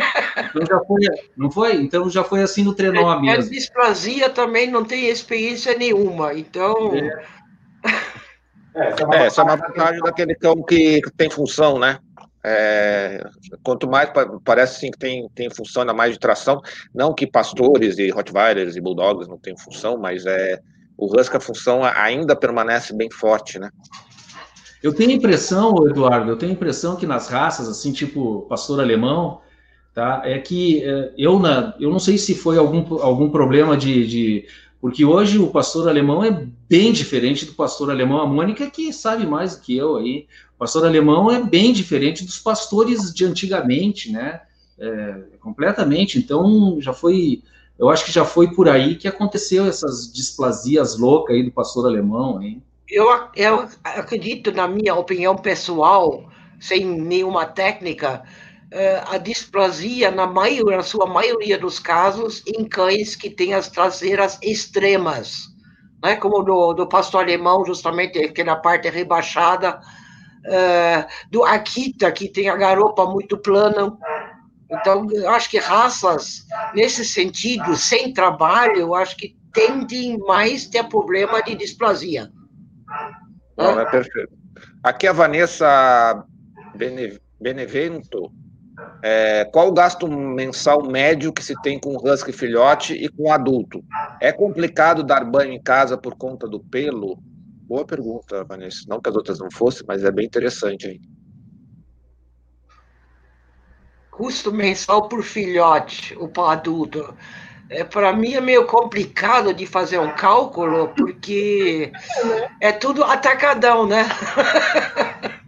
Então já foi, não foi? Então já foi assim no trenó é, mesmo. A displasia também não tem experiência nenhuma, então. É. É, essa é uma, é, essa é uma vantagem daquele cão que, tem função, né? É, quanto mais parece sim que tem, tem função ainda mais de tração, não que pastores e Rottweilers e Bulldogs não tenham função, mas é o Husky a função ainda permanece bem forte, né? Eu tenho impressão, Eduardo, eu tenho impressão que nas raças assim tipo pastor alemão, tá? É que é, eu na, eu não sei se foi algum, algum problema de, de porque hoje o pastor alemão é bem diferente do pastor alemão. A Mônica que sabe mais do que eu aí. O pastor alemão é bem diferente dos pastores de antigamente, né? É, completamente. Então, já foi... Eu acho que já foi por aí que aconteceu essas displasias loucas aí do pastor alemão, hein? Eu, eu acredito, na minha opinião pessoal, sem nenhuma técnica, a displasia, na, maioria, na sua maioria dos casos, em cães que têm as traseiras extremas, né? como do, do pastor alemão, justamente aquela parte rebaixada, uh, do Akita, que tem a garopa muito plana. Então, eu acho que raças, nesse sentido, sem trabalho, eu acho que tendem mais ter problema de displasia. Não, é perfeito. Aqui a Vanessa Benevento é, qual o gasto mensal médio que se tem com husky filhote e com adulto? É complicado dar banho em casa por conta do pelo? Boa pergunta, Vanessa. Não que as outras não fossem, mas é bem interessante aí. Custo mensal por filhote ou para adulto? É, para mim é meio complicado de fazer um cálculo, porque é tudo atacadão, né?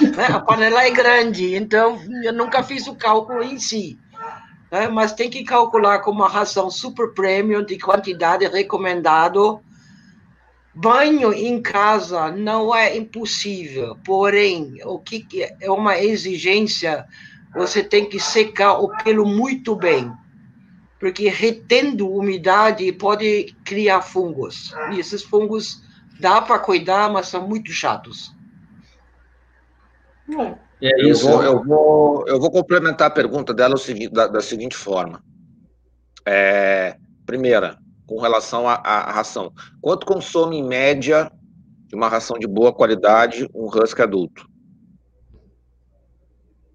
Né? A panela é grande, então eu nunca fiz o cálculo em si. Né? Mas tem que calcular com uma ração super premium de quantidade recomendado. Banho em casa não é impossível, porém, o que é uma exigência, você tem que secar o pelo muito bem, porque retendo umidade pode criar fungos. E esses fungos dá para cuidar, mas são muito chatos. É isso. Eu vou, eu vou, eu vou complementar a pergunta dela da, da seguinte forma. É, primeira, com relação à ração. Quanto consome, em média, de uma ração de boa qualidade, um husky adulto?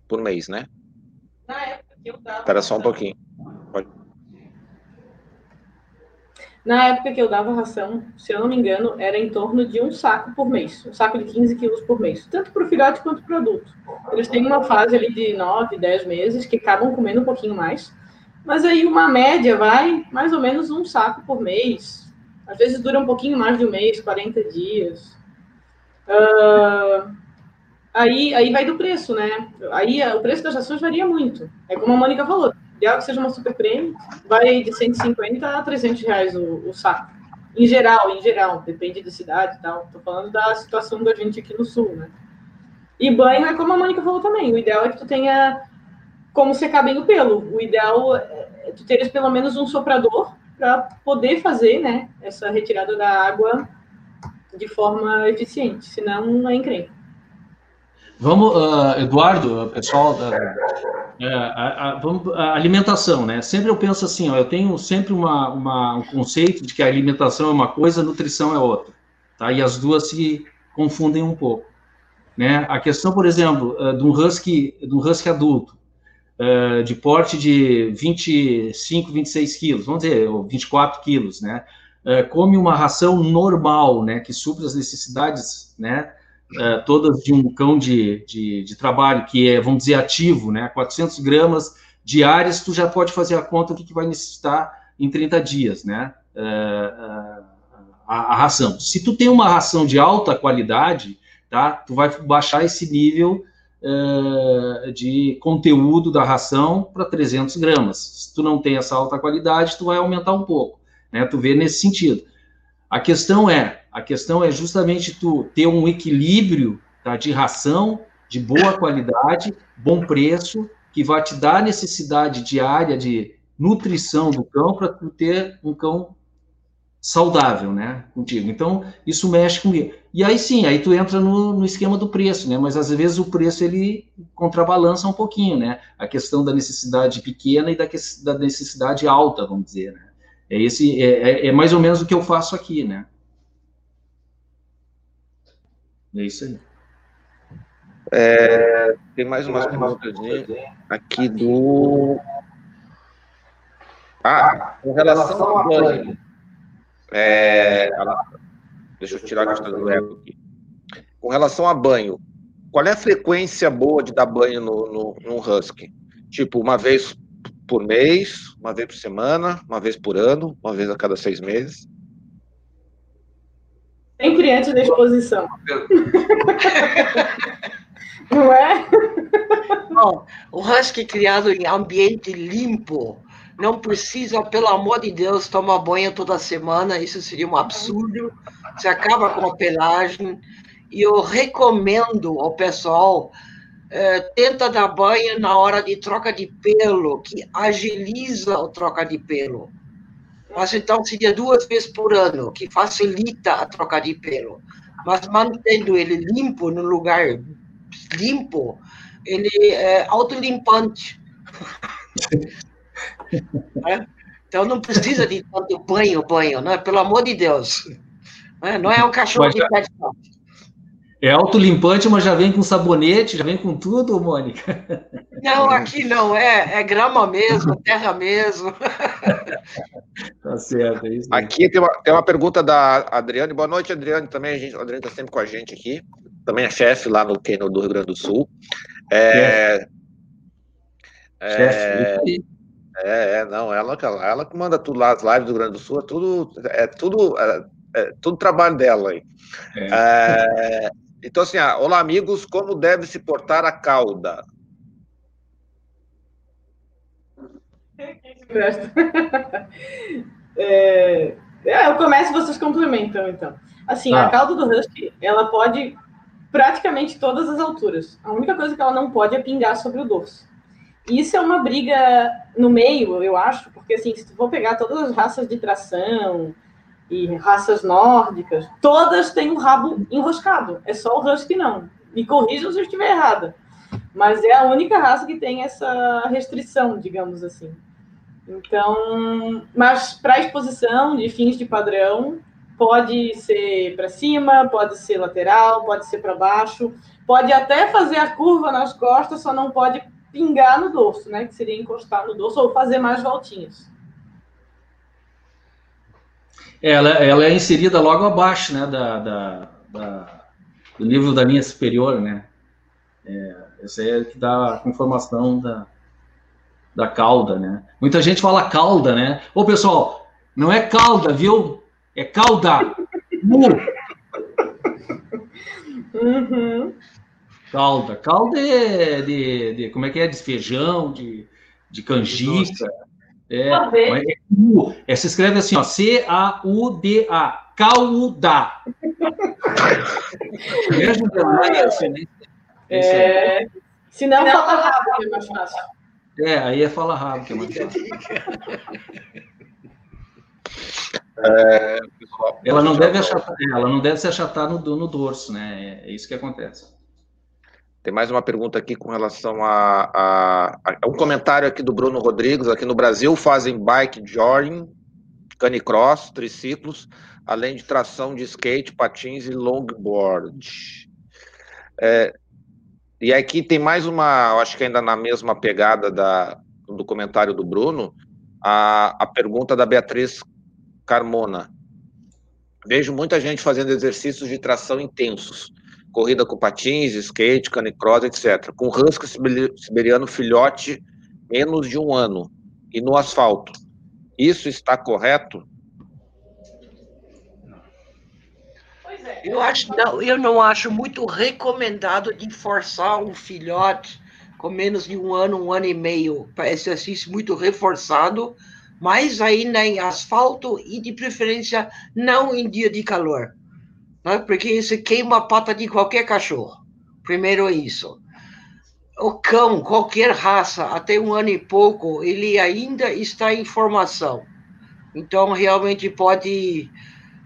Por mês, né? Na época que eu dava. Espera só um pouquinho. Pode. Na época que eu dava ração, se eu não me engano, era em torno de um saco por mês, um saco de 15 quilos por mês, tanto para o filhote quanto para o adulto. Eles têm uma fase ali de 9, 10 meses que acabam comendo um pouquinho mais, mas aí uma média vai mais ou menos um saco por mês. Às vezes dura um pouquinho mais de um mês, 40 dias. Uh, aí, aí vai do preço, né? Aí o preço das rações varia muito. É como a Mônica falou, ideal que seja uma super prêmio, vai de 150 a 300 reais o, o saco. Em geral, em geral, depende da cidade e tal. Tô falando da situação da gente aqui no sul, né? E banho é como a Mônica falou também. O ideal é que tu tenha como secar bem o pelo. O ideal é tu teres pelo menos um soprador para poder fazer, né, essa retirada da água de forma eficiente. Senão é encrenca. Vamos, uh, Eduardo, pessoal, uh, a, a, vamos, a, alimentação, né? Sempre eu penso assim, ó, eu tenho sempre uma, uma, um conceito de que a alimentação é uma coisa, a nutrição é outra, tá? E as duas se confundem um pouco, né? A questão, por exemplo, uh, de um husky, de um husky adulto, de porte de 25, 26 quilos, vamos dizer, ou 24 quilos, né? come uma ração normal, né? Que supra as necessidades, né? É, todas de um cão de, de, de, trabalho que é, vamos dizer, ativo, né? 400 gramas diárias, tu já pode fazer a conta do que vai necessitar em 30 dias, né? É, a, a, ração. Se tu tem uma ração de alta qualidade, tá? Tu vai baixar esse nível é, de conteúdo da ração para 300 gramas. Se tu não tem essa alta qualidade, tu vai aumentar um pouco, né? Tu vê nesse sentido. A questão é, a questão é justamente tu ter um equilíbrio tá, de ração de boa qualidade, bom preço, que vai te dar a necessidade diária de nutrição do cão para tu ter um cão saudável, né, contigo. Então, isso mexe comigo. E aí sim, aí tu entra no, no, esquema do preço, né, mas às vezes o preço ele contrabalança um pouquinho, né, a questão da necessidade pequena e da, da necessidade alta, vamos dizer, né. É, esse, é, é, é mais ou menos o que eu faço aqui, né. É isso aí. É, tem mais umas perguntas aqui do. Ah, com relação ao banho. É, deixa eu tirar a questão do eco aqui. Com relação a banho, qual é a frequência boa de dar banho no, no, no Husky? Tipo, uma vez por mês, uma vez por semana, uma vez por ano, uma vez a cada seis meses? Sempre antes da exposição. Não é? Bom, o husky criado em ambiente limpo não precisa, pelo amor de Deus, tomar banho toda semana. Isso seria um absurdo. Você acaba com a pelagem. E eu recomendo ao pessoal é, tenta dar banho na hora de troca de pelo, que agiliza a troca de pelo. Mas então seria duas vezes por ano, que facilita a troca de pelo. Mas mantendo ele limpo, no lugar limpo, ele é autolimpante. é? Então não precisa de tanto banho, banho, né? pelo amor de Deus. É? Não é um cachorro de pet é autolimpante, mas já vem com sabonete, já vem com tudo, Mônica? Não, aqui não, é, é grama mesmo, terra mesmo. tá certo, é isso. Aqui tem uma, tem uma pergunta da Adriane. Boa noite, Adriane. Também a, gente, a Adriane está sempre com a gente aqui. Também é chefe lá no Keno do Rio Grande do Sul. É, é, chefe. É, é, não, ela, ela que manda tudo lá, as lives do Rio Grande do Sul, é tudo, é tudo, é, é tudo trabalho dela aí. É. Então, assim, ah, olá, amigos, como deve se portar a cauda? é, é, eu começo e vocês complementam, então. Assim, ah. a cauda do husky, ela pode praticamente todas as alturas. A única coisa que ela não pode é pingar sobre o dorso. Isso é uma briga no meio, eu acho, porque assim, se tu for pegar todas as raças de tração, e raças nórdicas, todas têm o rabo enroscado. É só o husky não. Me corrijam se eu estiver errada. Mas é a única raça que tem essa restrição, digamos assim. Então, mas para exposição de fins de padrão, pode ser para cima, pode ser lateral, pode ser para baixo, pode até fazer a curva nas costas, só não pode pingar no dorso, né? Que seria encostar no dorso ou fazer mais voltinhas. Ela, ela é inserida logo abaixo, né, da, da, da do nível da linha superior, né? É, essa é que dá a conformação da, da cauda, né? Muita gente fala cauda, né? Ô, pessoal, não é cauda, viu? É cauda. Uhum. Calda. Calda é de, de, como é que é? De feijão, de, de canjica. É, é, é, se escreve assim, ó, C-A-U-D-A, Cauda. Mesmo é, se não, fala rápido, é mais fácil. É, aí é fala rápido, que é mais fácil. É, ela, não deve achatar, ela não deve se achatar no, no dorso, né? É isso que acontece. Tem mais uma pergunta aqui com relação a, a, a, um comentário aqui do Bruno Rodrigues. Aqui no Brasil fazem bike jogging, canicross, triciclos, além de tração de skate, patins e longboard. É, e aqui tem mais uma, acho que ainda na mesma pegada da, do comentário do Bruno, a, a pergunta da Beatriz Carmona. Vejo muita gente fazendo exercícios de tração intensos, corrida com patins, skate, canicross, etc. Com husky siberiano filhote, menos de um ano, e no asfalto. Isso está correto? É. Eu, acho, não, eu não acho muito recomendado de forçar um filhote com menos de um ano, um ano e meio, para exercício muito reforçado, mas ainda em asfalto e de preferência não em dia de calor, né? porque isso queima a pata de qualquer cachorro. Primeiro isso. O cão, qualquer raça, até um ano e pouco, ele ainda está em formação. Então, realmente pode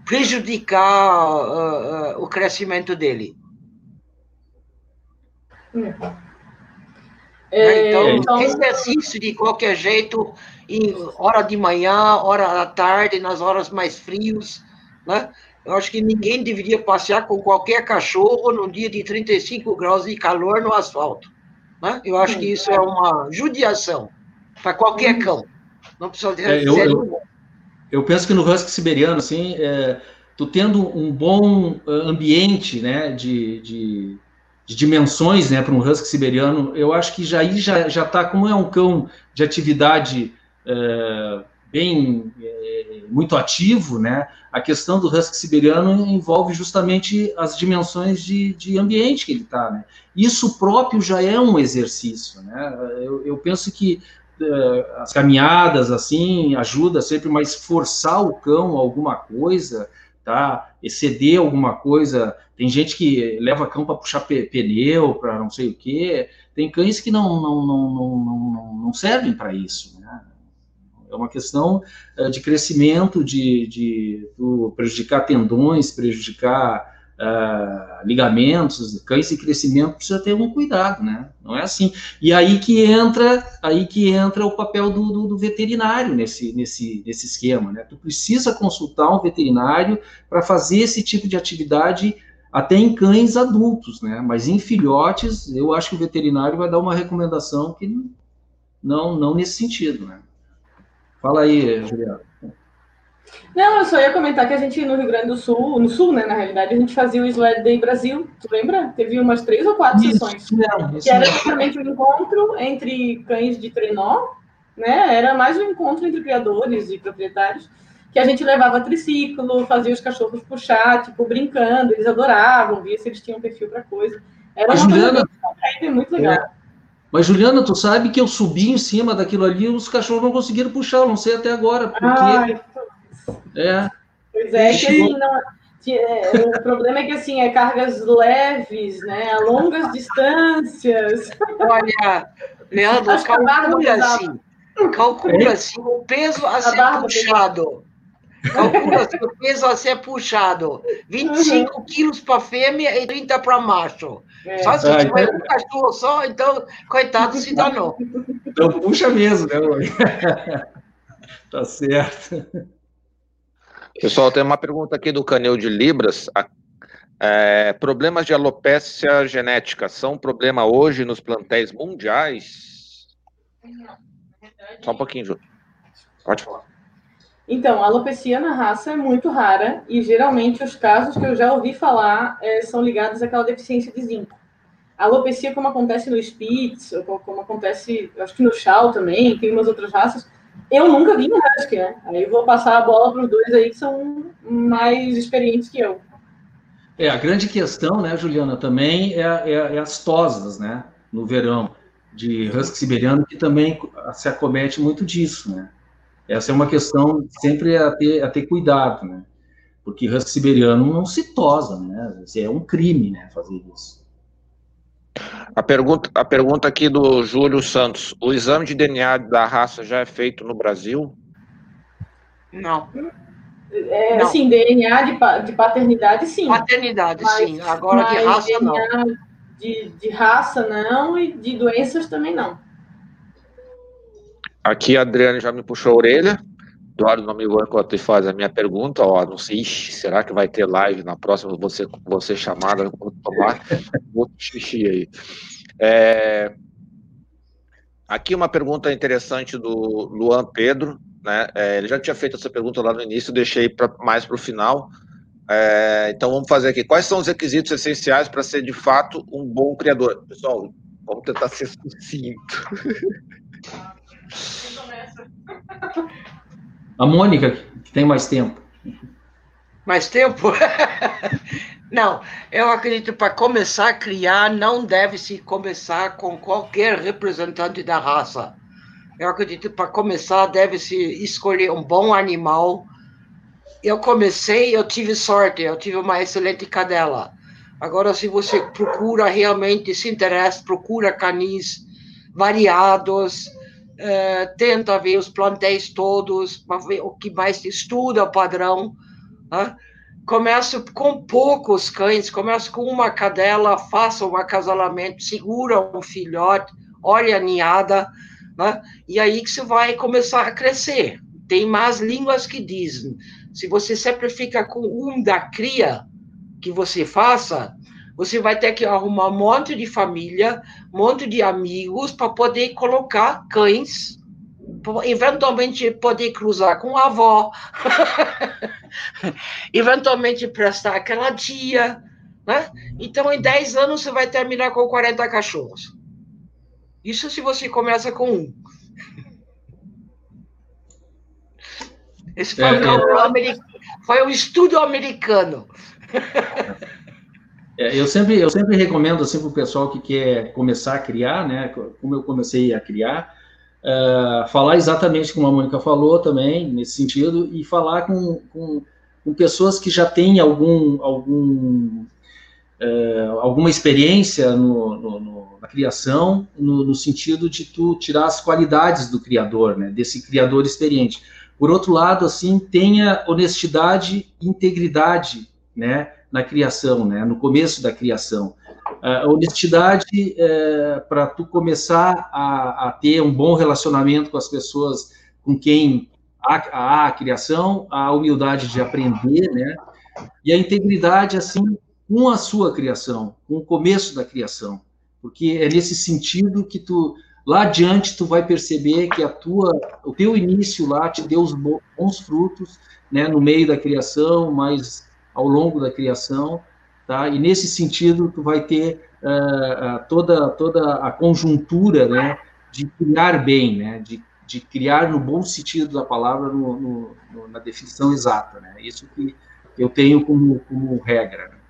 prejudicar uh, uh, o crescimento dele. É, então, então, exercício de qualquer jeito, em hora de manhã, hora da tarde, nas horas mais frios, né? Eu acho que ninguém deveria passear com qualquer cachorro num dia de 35 graus de calor no asfalto. Né? Eu acho que isso é uma judiação para qualquer cão. Não precisa ter. É, eu, eu, eu, penso que no husky siberiano, assim, é, tu tendo um bom eh, ambiente, né, de, de, de dimensões, né, para um husky siberiano, eu acho que já aí já já está como é um cão de atividade é, bem é, muito ativo, né? A questão do husky siberiano envolve justamente as dimensões de, de ambiente que ele está, né? Isso próprio já é um exercício, né? Eu, eu penso que é, as caminhadas assim ajuda sempre, mas forçar o cão a alguma coisa, tá? Exceder alguma coisa. Tem gente que leva cão para puxar pneu, para não sei o quê. Tem cães que não não, não, não, não, não servem para isso, né? É uma questão uh, de crescimento, de, de, de, prejudicar tendões, prejudicar uh, ligamentos, cães em crescimento precisa ter um cuidado, né? Não é assim. E aí que entra, aí que entra o papel do, do, do veterinário nesse, nesse, nesse esquema, né? Tu precisa consultar um veterinário para fazer esse tipo de atividade até em cães adultos, né? Mas em filhotes, eu acho que o veterinário vai dar uma recomendação que não, não nesse sentido, né? Fala aí, Juliana. Não, eu só ia comentar que a gente no Rio Grande do Sul, no Sul, né, na realidade, a gente fazia o Sled Day Brasil, tu lembra? Teve umas três ou quatro isso, sessões. Não, que era justamente um encontro entre cães de trenó, né? Era mais um encontro entre criadores e proprietários, que a gente levava triciclo, fazia os cachorros puxar, tipo, brincando, eles adoravam, via se eles tinham perfil para coisa. Era uma Juliana, coisa muito legal. É. Mas, Juliana, tu sabe que eu subi em cima daquilo ali e os cachorros não conseguiram puxar, eu não sei até agora. Por quê? É. Pois é, que assim, não, é, o problema é que assim, é cargas leves, né? A longas distâncias. Olha, Leandro, calcula assim. Calcula assim o peso a ser puxado. Calcula se o peso a ser puxado. 25 uhum. quilos para fêmea e 30 para macho. É. Só se ah, tiver então... um cachorro só, então, coitado, se danou. Então puxa mesmo, né, tá certo. Pessoal, tem uma pergunta aqui do Canil de Libras. É, problemas de alopécia genética são um problema hoje nos plantéis mundiais? Só um pouquinho, Júlio. Pode falar. Então, a alopecia na raça é muito rara e geralmente os casos que eu já ouvi falar é, são ligados àquela deficiência de zinco. A alopecia, como acontece no Spitz, ou como acontece, acho que no Chow também, tem umas outras raças, eu nunca vi no Husky, né? Aí vou passar a bola para os dois aí que são mais experientes que eu. É, a grande questão, né, Juliana, também é, é, é as tosas, né, no verão, de husky siberiano, que também se acomete muito disso, né. Essa é uma questão sempre a ter, a ter cuidado, né, porque husky siberiano não se tosa, né, é um crime, né, fazer isso. A pergunta, a pergunta aqui do Júlio Santos: o exame de DNA da raça já é feito no Brasil? Não. É, não. Assim, DNA de, de paternidade, sim. Paternidade, mas, sim. Agora de raça, DNA não. De, de raça, não, e de doenças também não. Aqui a Adriane já me puxou a orelha. Eduardo não me enquanto faz a minha pergunta, ó, não sei, ixi, será que vai ter live na próxima, você, você chamada, vou tomar outro xixi aí. É, aqui uma pergunta interessante do Luan Pedro, né, é, ele já tinha feito essa pergunta lá no início, deixei pra, mais para o final, é, então vamos fazer aqui, quais são os requisitos essenciais para ser de fato um bom criador? Pessoal, vamos tentar ser sucinto. A Mônica, que tem mais tempo. Mais tempo? não, eu acredito para começar a criar não deve-se começar com qualquer representante da raça. Eu acredito para começar deve-se escolher um bom animal. Eu comecei, eu tive sorte, eu tive uma excelente cadela. Agora, se você procura realmente, se interessa, procura canis variados, uh, tenta ver os plantéis todos, para ver o que mais estuda o padrão. Começa com poucos cães, começa com uma cadela, faça um acasalamento, segura um filhote, olha a ninhada, e aí que você vai começar a crescer. Tem mais línguas que dizem, se você sempre fica com um da cria que você faça, você vai ter que arrumar um monte de família, um monte de amigos para poder colocar cães, eventualmente poder cruzar com a avó, eventualmente prestar aquela tia, né? Então, em 10 anos, você vai terminar com 40 cachorros. Isso se você começa com um. Esse foi, é, um, é. foi um estudo americano. É, eu sempre, eu sempre recomendo assim para o pessoal que quer começar a criar, né? Como eu comecei a criar, uh, falar exatamente como a Mônica falou também nesse sentido e falar com, com, com pessoas que já têm algum, algum uh, alguma experiência no, no, no, na criação, no, sentido de tu tirar as qualidades do criador, né? Desse criador experiente. Por outro lado, assim, tenha honestidade, integridade, né? Na criação, né, no começo da criação. A honestidade é, para tu começar a, a, ter um bom relacionamento com as pessoas com quem há, há a criação, a humildade de aprender, né, e a integridade, assim, com a sua criação, com o começo da criação, porque é nesse sentido que tu, lá adiante, tu vai perceber que a tua, o teu início lá te deu os bons frutos, né, no meio da criação, mas ao longo da criação, tá? E nesse sentido, tu vai ter uh, toda, toda a conjuntura, né, de criar bem, né, de, de criar no bom sentido da palavra, no, no, no, na definição exata, né? Isso que eu tenho como, como regra. Né?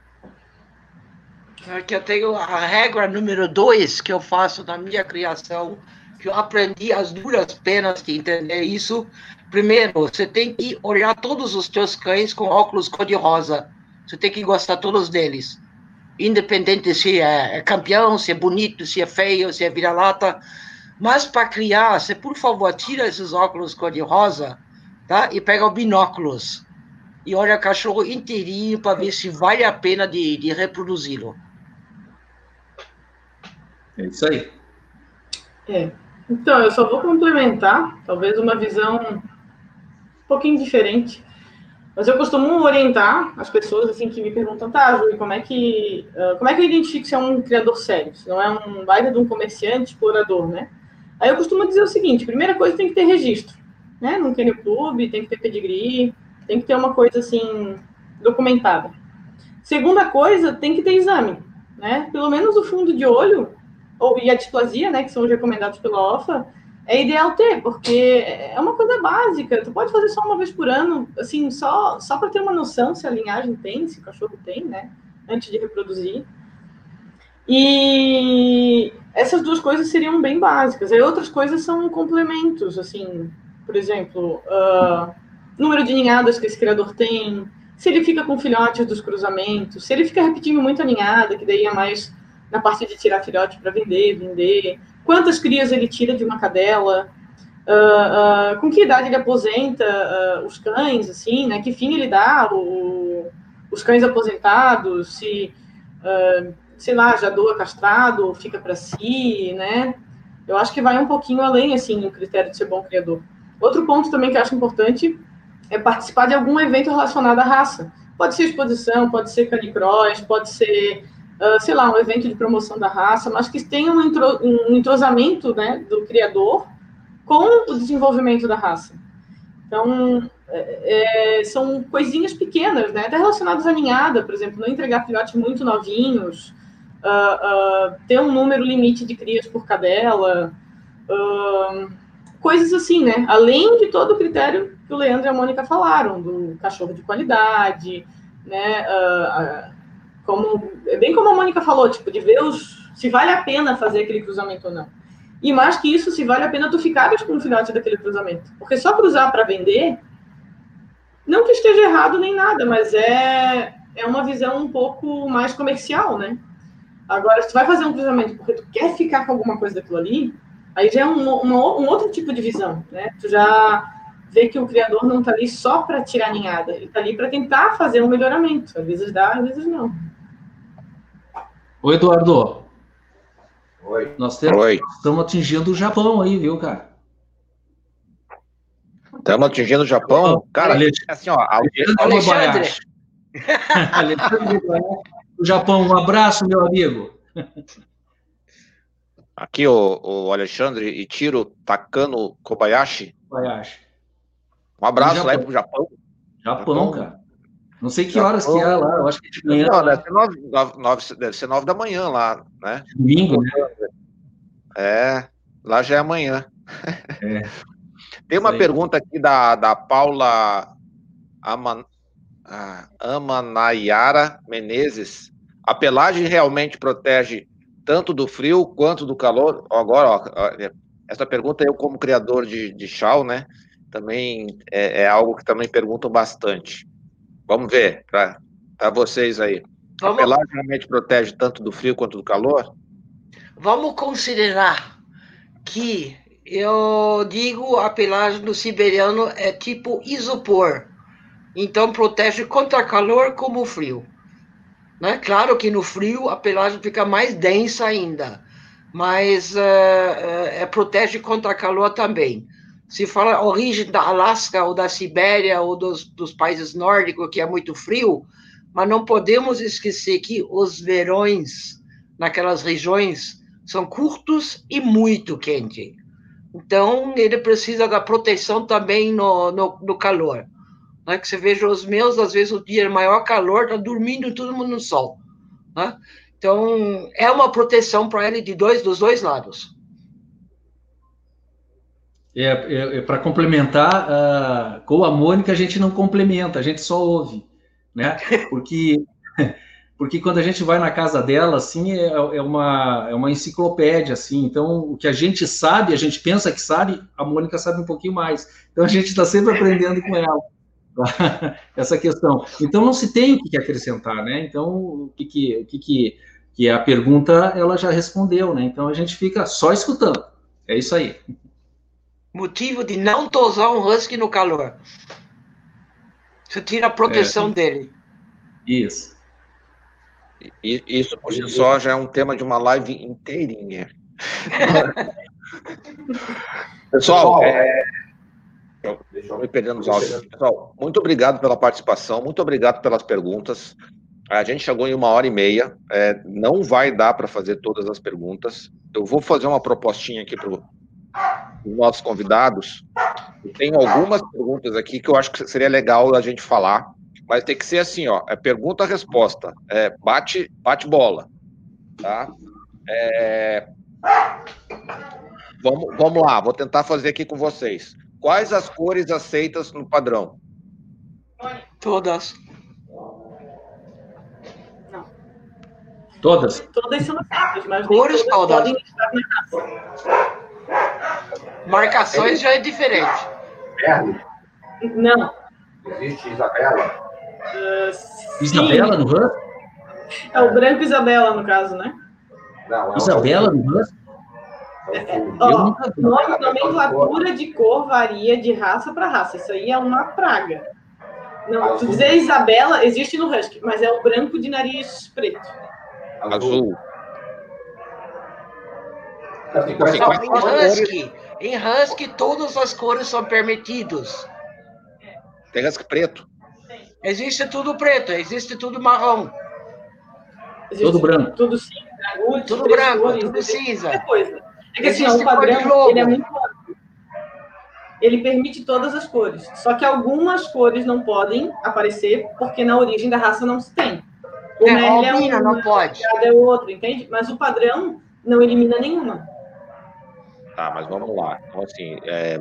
É eu tenho a regra número dois que eu faço na minha criação, que eu aprendi as duras penas de entender isso, Primeiro, você tem que olhar todos os teus cães com óculos cor-de-rosa. Você tem que gostar todos deles. Independente se é, é campeão, se é bonito, se é feio, se é vira-lata. Mas para criar, você, por favor, tira esses óculos cor-de-rosa tá? e pega o binóculos. E olha o cachorro inteirinho para ver se vale a pena de, de reproduzi-lo. É isso aí. É. Então, eu só vou complementar, talvez uma visão pouquinho diferente. Mas eu costumo orientar as pessoas assim que me perguntam, tá, Júlio, como é que uh, como é que eu identifico se é um criador sério, se não é um baita de um comerciante, explorador, né? Aí eu costumo dizer o seguinte: primeira coisa tem que ter registro, né? No Kennel Club, tem que ter pedigree, tem que ter uma coisa assim documentada. Segunda coisa, tem que ter exame, né? Pelo menos o fundo de olho ou e a displasia, né, que são os recomendados pela OFA, é ideal ter, porque é uma coisa básica. Tu pode fazer só uma vez por ano, assim, só, só para ter uma noção se a linhagem tem, se o cachorro tem, né? antes de reproduzir. E essas duas coisas seriam bem básicas. Aí outras coisas são complementos, assim, por exemplo, uh, número de ninhadas que esse criador tem, se ele fica com filhotes dos cruzamentos, se ele fica repetindo muito a ninhada, que daí é mais na parte de tirar filhote para vender, vender, quantas crias ele tira de uma cadela, uh, uh, com que idade ele aposenta uh, os cães, assim, né? Que fim ele dá o, os cães aposentados, se, sei lá, já doa castrado, fica para si, né? Eu acho que vai um pouquinho além, assim, o critério de ser bom criador. Outro ponto também que eu acho importante é participar de algum evento relacionado à raça. Pode ser exposição, pode ser canicross, pode ser, uh, sei lá, um evento de promoção da raça, mas que tenha um, intro, um entrosamento né, do criador com o desenvolvimento da raça. Então, é, é, são coisinhas pequenas, né? Até relacionadas à ninhada, por exemplo, não entregar filhotes muito novinhos, uh, uh, ter um número limite de crias por cadela, uh, coisas assim, né? Além de todo o critério que o Leandro e a Mônica falaram, do cachorro de qualidade, né? Como, é bem como a Mônica falou, tipo, de ver os, se vale a pena fazer aquele cruzamento ou não. E mais que isso, se vale a pena tu ficares com um filhote daquele cruzamento. Porque só cruzar para vender, não que esteja errado nem nada, mas é, é uma visão um pouco mais comercial, né? Agora, se tu vai fazer um cruzamento porque tu quer ficar com alguma coisa daquilo ali, aí já é um, uma, um outro tipo de visão, né? Tu já vê que o criador não está ali só para tirar ninhada, ele está ali para tentar fazer um melhoramento. Às vezes dá, às vezes não. Oi, Eduardo. Oi. Nós temos, Oi. estamos atingindo o Japão aí, viu, cara? Estamos atingindo o Japão? Cara, assim, ó, Alexandre. Alexandre o Japão, um abraço, meu amigo. Aqui o, o Alexandre e Tiro Takano Kobayashi. Kobayashi. Um abraço lá pro Japão. Japão, Japão, cara. Não sei que horas que é lá, eu acho que é de manhã. Não, deve ser nove, nove, deve ser nove da manhã lá, né? Domingo, né? É, lá já é amanhã. É. Tem uma pergunta aqui da, da Paula Aman, ah, Amanayara Menezes. A pelagem realmente protege tanto do frio quanto do calor? Agora, ó, essa pergunta eu, como criador de, de chau, né? Também é, é algo que também perguntam bastante. Vamos ver, para vocês aí. Vamos... A pelagem realmente protege tanto do frio quanto do calor? Vamos considerar que eu digo a pelagem do siberiano é tipo isopor. Então protege contra calor como frio. Né? Claro que no frio a pelagem fica mais densa ainda, mas uh, uh, é, protege contra calor também se fala origem da Alasca ou da Sibéria ou dos, dos países nórdicos, que é muito frio, mas não podemos esquecer que os verões naquelas regiões são curtos e muito quentes. Então, ele precisa da proteção também no, no, no calor. Né? Que você veja os meus, às vezes, o dia é maior calor, tá dormindo todo mundo no sol. Né? Então, é uma proteção para ele de dois, dos dois lados. É, é, é para complementar, uh, com a Mônica a gente não complementa, a gente só ouve, né? Porque, porque quando a gente vai na casa dela, assim, é, é, uma, é uma enciclopédia, assim. Então, o que a gente sabe, a gente pensa que sabe, a Mônica sabe um pouquinho mais. Então, a gente está sempre aprendendo com ela essa questão. Então, não se tem o que acrescentar, né? Então, o que que, o que, que, que a pergunta ela já respondeu, né? Então, a gente fica só escutando. É isso aí motivo de não tosar um husky no calor. Você tira a proteção é. dele. Isso. Isso por si só já é um tema de uma live inteirinha. Pessoal, é... deixa eu me perdendo nos áudios. Pessoal, muito obrigado pela participação, muito obrigado pelas perguntas. A gente chegou em uma hora e meia, é, não vai dar para fazer todas as perguntas. Eu vou fazer uma propostinha aqui para os nossos convidados. Eu tenho algumas perguntas aqui que eu acho que seria legal a gente falar, mas tem que ser assim, ó, é pergunta-resposta, é bate, bate bola, tá? É... Vamos, vamos lá, vou tentar fazer aqui com vocês. Quais as cores aceitas no padrão? Todas. Todas? Todas são aceitas, mas Cores todas todas. podem estar na raça. Marcações já é diferente. Merle? Não. Existe Isabela? Sim. Isabela no Husky? É o branco Isabela, no caso, né? Não, é Isabela no Husky? É Ó, nome- nomenclatura de cor varia de raça para raça. Isso aí é uma praga. Não, tu dizer Isabela existe no Husky, mas é o branco de nariz preto. Azul. Não, as quais- em? Husky, todas as cores são permitidas. Tem husky preto. Existe tudo preto, existe tudo marrom, Existe Todo branco. Tudo cinza, tudo três branco, cores, tudo cinza. coisa. É que assim, ó, Existe o cor de padrão ele é muito amplo. Ele permite todas as cores. Só que algumas cores não podem aparecer porque na origem da raça não se tem. O É, Merle é uma, não pode. cada é outro, entende? Mas o padrão não elimina nenhuma. Tá, mas vamos lá. Então, assim, é,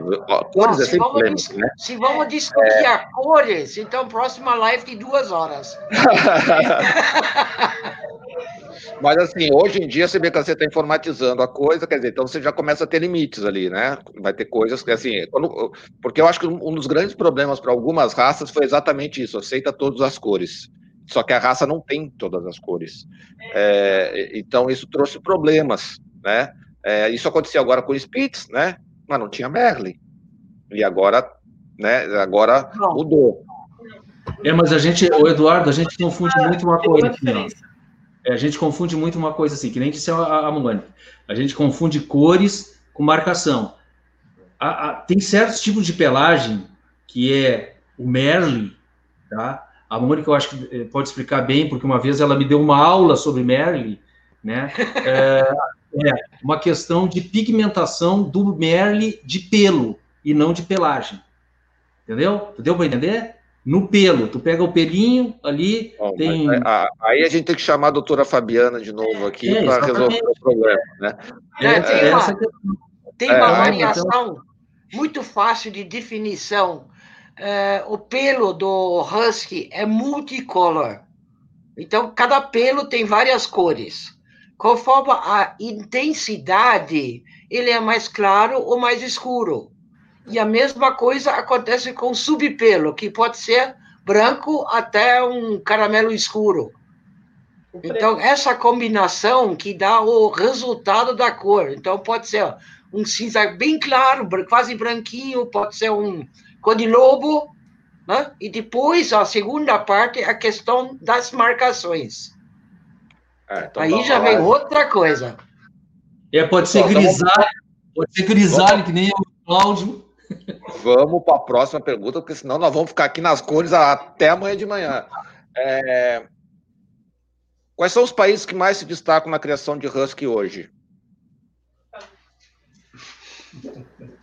cores Não, é se, sempre né? se vamos discutir a cores, então próxima live de duas horas. Mas assim, hoje em dia você vê que você está informatizando a coisa, quer dizer, então você já começa a ter limites ali, né? Vai ter coisas que assim, quando- porque eu acho que um dos grandes problemas para algumas raças foi exatamente isso, aceita todas as cores. Só que a raça não tem todas as cores. É, então isso trouxe problemas, né? É, isso aconteceu agora com o Spitz, né? Mas não tinha Merle. E agora, né? Agora Não. mudou. É, mas a gente, o Eduardo, a gente confunde muito uma coisa. assim. É, a gente confunde muito uma coisa assim, que nem disse a, a Mônica. A gente confunde cores com marcação. A- a- tem certos tipos de pelagem que é o Merle, tá? A Mônica eu acho que eh, pode explicar bem, porque uma vez ela me deu uma aula sobre Merle, né? É, é uma questão de pigmentação do Merle de pelo e não de pelagem. Entendeu? Deu para entender? No pelo, tu pega o pelinho ali, Bom, tem mas, aí a gente tem que chamar a doutora Fabiana de novo aqui É, para resolver o problema, né? É, tem uma- essa que- Tem É, uma então- variação muito fácil de definição. É, o pelo do husky é multicolor. Então, cada pelo tem várias cores. Conforme a intensidade, ele é mais claro ou mais escuro. E a mesma coisa acontece com o subpelo, que pode ser branco até um caramelo escuro. Então, essa combinação que dá o resultado da cor. Então, pode ser um cinza bem claro, quase branquinho, pode ser um cor de lobo, né? E depois, a segunda parte, a questão das marcações. É, então Aí já vem outra coisa. É, pode ser vamos- grisalho, pode ser grisalho, que nem o Cláudio. Vamos para a próxima pergunta, porque senão nós vamos ficar aqui nas cores até amanhã de manhã. É, Quais são os países que mais se destacam na criação de husky hoje?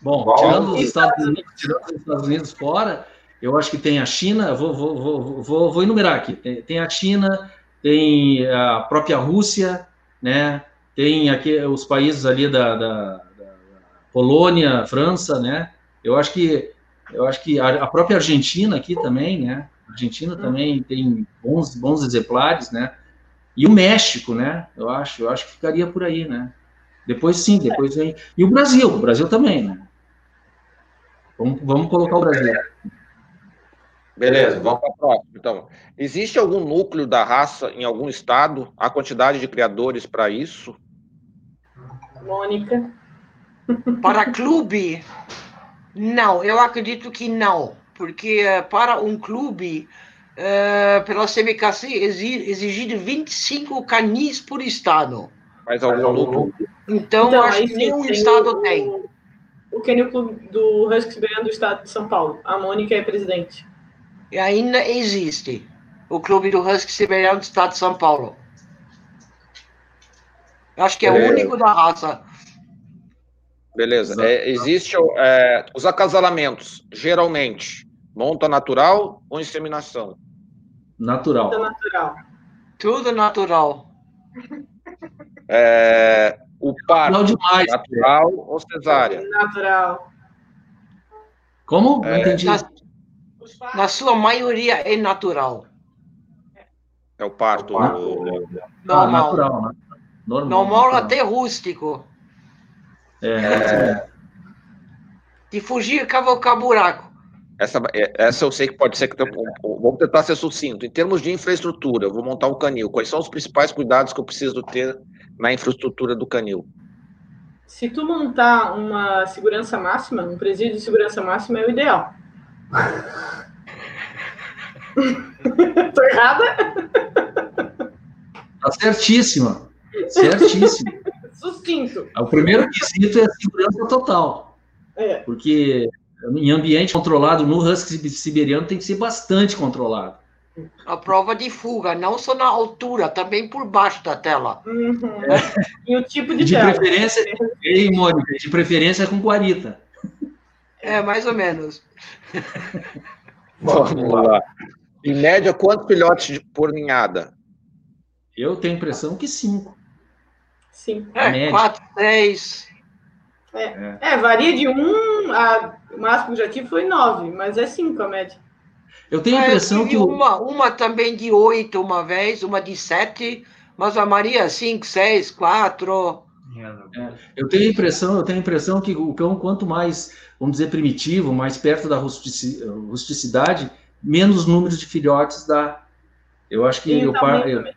Bom, tirando os, Estados Unidos, tirando os Estados Unidos fora, eu acho que tem a China, vou, vou, vou, vou, vou enumerar aqui. Tem, tem a China, tem a própria Rússia, né? Tem aqui os países ali da, da, da Polônia, França, né? Eu acho que eu acho que a, a própria Argentina aqui também, né? A Argentina também tem bons, bons exemplares, né? E o México, né? Eu acho, eu acho que ficaria por aí, né? Depois sim, depois vem. E o Brasil, o Brasil também, né? Vamos, vamos colocar o Brasil. Beleza, vamos para a próxima. Então, existe algum núcleo da raça em algum estado? Há quantidade de criadores para isso? Mônica. Para clube, não, eu acredito que não, porque eh, para um clube, eh, pela CBKC, exi- exigido 25 canis por estado. Mas algum núcleo? Então, Então, acho que nenhum tem estado o, tem. O, o Kennel Clube do Husky Siberiano do estado de São Paulo. A Mônica é presidente. E ainda existe o clube do Husky Siberiano do estado de São Paulo. Eu acho que é, o É. único da raça. Beleza. É, existe é, os acasalamentos, geralmente, monta natural ou inseminação? Natural. Da natural. Tudo natural. É, o par, Natural demais. natural ou cesárea? Natural. Como? Não É. entendi. Na, sua maioria é natural. É o parto. Ah, o- Ah, Normal. natural, né? Normal. Normal natural. até rústico. É, De fugir, cavocar buraco. Essa, é- essa eu sei que pode ser que. Vamos tentar ser sucinto. Em termos de infraestrutura, eu vou montar um canil. Quais são os principais cuidados que eu preciso ter na infraestrutura do canil? Se tu montar uma segurança máxima, um presídio de segurança máxima é o ideal. Tô errada? tá certíssima. Certíssima. Sucinto. O primeiro quesito é a segurança total. É. Porque em ambiente controlado, no husky siberiano tem que ser bastante controlado. A prova de fuga, não só na altura, também por baixo da tela. Uhum. E o tipo de, De tela. preferência, ei, Mônica, de preferência com guarita. É, mais ou menos. Vamos lá. Em média, quantos filhotes de- por ninhada? Eu tenho a impressão que cinco. Sim. É, Média. quatro, seis. É, varia de um, a, o máximo que já tive foi nove, mas é cinco a média. Eu tenho a É, impressão tive que uma, uma também de oito uma vez, uma de sete, mas a Maria cinco, seis, quatro. Eu tenho a impressão, eu tenho a impressão que o cão, quanto mais, vamos dizer, primitivo, mais perto da rustici- rusticidade, menos número de filhotes dá. Eu acho que E o eu tamanho eu- também.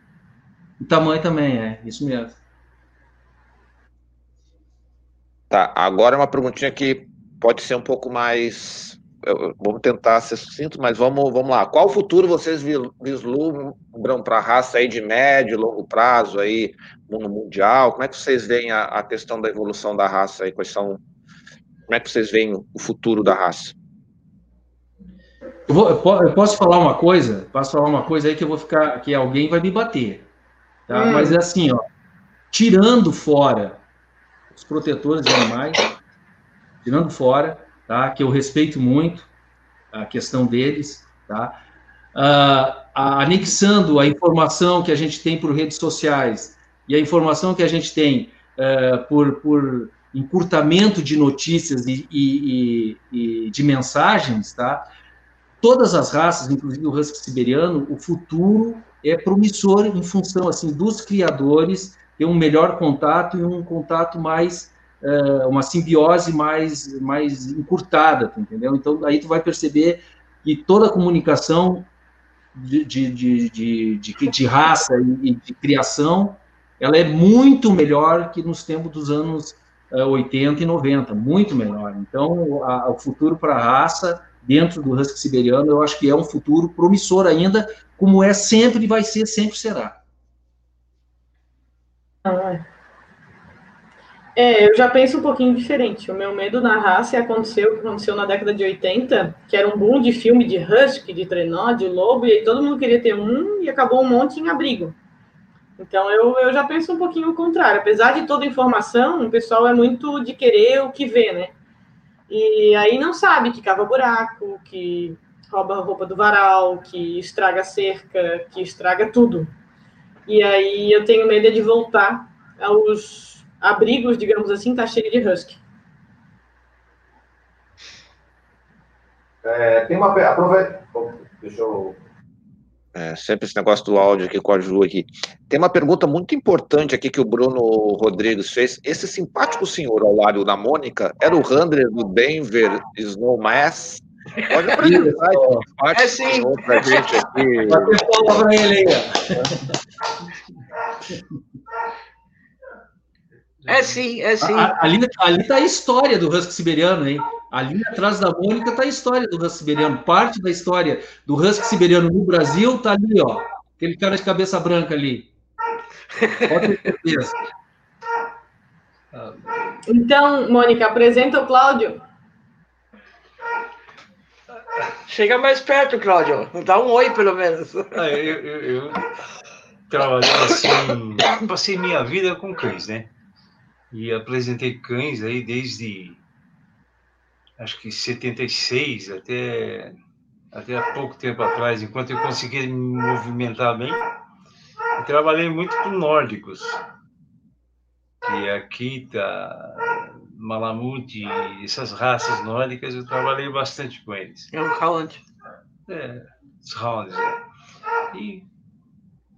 o tamanho também é, isso mesmo. Tá, agora uma perguntinha que pode ser um pouco mais. Vamos tentar ser sucinto, mas vamos, vamos lá. Qual futuro vocês vi- vislumbram para a raça aí de médio, longo prazo aí, mundo mundial? Como é que vocês veem a, a questão da evolução da raça aí? Quais são. Como é que vocês veem o futuro da raça? Eu, vou- eu po- eu posso falar uma coisa? Posso falar uma coisa aí que eu vou ficar, que alguém vai me bater. Tá? Hum. Mas é assim, ó, tirando fora os protetores de animais, tirando fora, tá? Que eu respeito muito a questão deles, tá? A- anexando a informação que a gente tem por redes sociais e a informação que a gente tem eh, por, por encurtamento de notícias e, e- e- e de mensagens, tá? Todas as raças, inclusive o husky siberiano, o futuro é promissor em função assim dos criadores ter um melhor contato e um contato mais eh, uma simbiose mais mais encurtada, entendeu? Então aí tu vai perceber que toda a comunicação de, de, de, de, de, raça e de criação ela é muito melhor que nos tempos dos anos eh, 80 e 90, muito melhor. Então, a- o futuro para a raça, dentro do husky siberiano, eu acho que é um futuro promissor ainda, como é sempre vai ser, sempre será. É, eu já penso um pouquinho diferente. O meu medo na raça é acontecer o que aconteceu na década de 80, que era um boom de filme de husky, de trenó, de lobo, e aí todo mundo queria ter um e acabou um monte em abrigo. Então eu, eu já penso um pouquinho o contrário. Apesar de toda a informação, o pessoal é muito de querer o que vê, né? E aí não sabe que cava buraco, que rouba a roupa do varal, que estraga a cerca, que estraga tudo. E aí eu tenho medo de voltar aos abrigos, digamos assim, tá cheio de husky. É, tem uma. Aproveita. Oh, Deixa eu. É, sempre esse negócio do áudio aqui com a Ju aqui. Tem uma pergunta muito importante aqui que o Bruno Rodrigues fez. Esse simpático senhor ao lado da Mônica era o handler do Denver Snowmass? Pode apresentar esse simpático É sim. senhor pra gente aqui. Bater palma pra ele aí, É sim, é sim. A- Ali, ali tá a história do husky siberiano, hein? Ali atrás da Mônica tá a história do husky siberiano. Parte da história do husky siberiano no Brasil tá ali, ó. Aquele cara de cabeça branca ali. Pode ter certeza. Então, Mônica, apresenta o Cláudio. Chega mais perto, Cláudio. Dá um oi, pelo menos. Ah, eu, eu, eu trabalhei assim, passei minha vida com cães, né? E apresentei cães aí desde acho que 76 até, até há pouco tempo atrás, enquanto eu conseguia me movimentar bem. E trabalhei muito com nórdicos. Que é Akita, Malamute, essas raças nórdicas, eu trabalhei bastante com eles. É um round. É, os rounds. é. E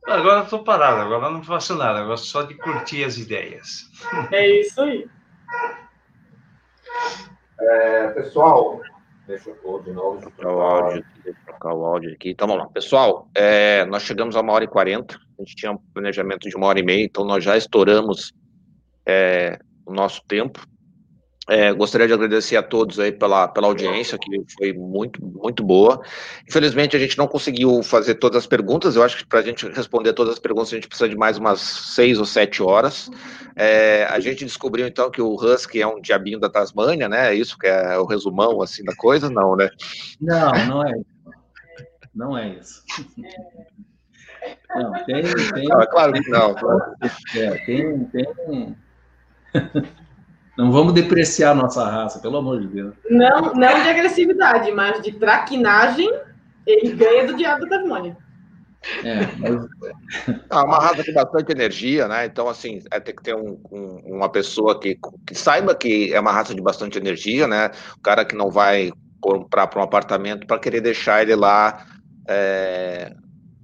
Agora eu tô parado, agora eu não faço nada, eu gosto só de curtir as ideias. É isso aí. É, pessoal, deixa eu pôr de novo. Deixa eu o áudio, deixa eu trocar o áudio aqui. Então vamos lá. Pessoal, é, nós chegamos a uma hora e quarenta. A gente tinha um planejamento de uma hora e meia, então nós já estouramos é, o nosso tempo. É, gostaria de agradecer a todos aí pela, pela audiência, que foi muito, muito boa. Infelizmente, a gente não conseguiu fazer todas as perguntas. Eu acho que para a gente responder todas as perguntas, a gente precisa de mais umas seis ou sete horas. É, a gente descobriu, então, que o Husky é um diabinho da Tasmânia, né? É isso que é o resumão, assim, da coisa? Não, né? Não, não é isso. Não é isso. Não, tem... tem não, é claro que não. É, tem... tem... Não vamos depreciar a nossa raça, pelo amor de Deus. Não, não de agressividade, mas de traquinagem, ele ganha do diabo da Tasmânia. É, mas... é uma raça com bastante energia, né? Então, assim, é ter que ter um, um, uma pessoa que, que, saiba que é uma raça de bastante energia, né? O cara que não vai comprar para um apartamento para querer deixar ele lá é,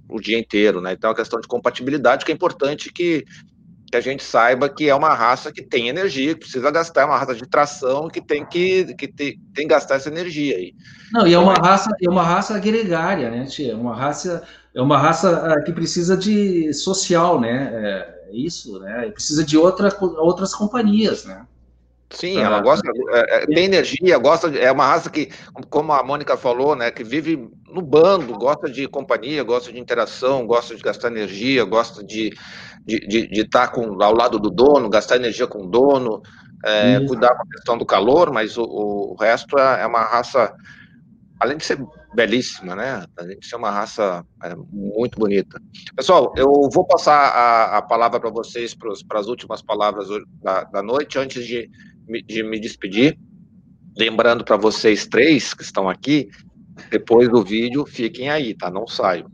o dia inteiro, né? Então, é a questão de compatibilidade que é importante que que a gente saiba que é uma raça que tem energia, que precisa gastar, é uma raça de tração que tem que, que tem, tem que gastar essa energia aí. Não, e é uma raça, é uma raça gregária, né, tia? É uma raça, é uma raça ah, que precisa de social, né? É isso, né? Precisa de outra, outras companhias, né? Sim, ela gosta, é, é, tem energia, gosta, é uma raça que, como a Mônica falou, né, que vive no bando, gosta de companhia, gosta de interação, gosta de gastar energia, gosta de de, estar tá com, ao lado do dono, gastar energia com o dono, é, cuidar com a questão do calor, mas o, o resto é, é, uma raça, além de ser belíssima, né? Além de ser uma raça é, muito bonita. Pessoal, eu vou passar a, a palavra para vocês para as últimas palavras da, da noite, antes de, de me despedir. Lembrando para vocês três que estão aqui, depois do vídeo, fiquem aí, tá? Não saiam.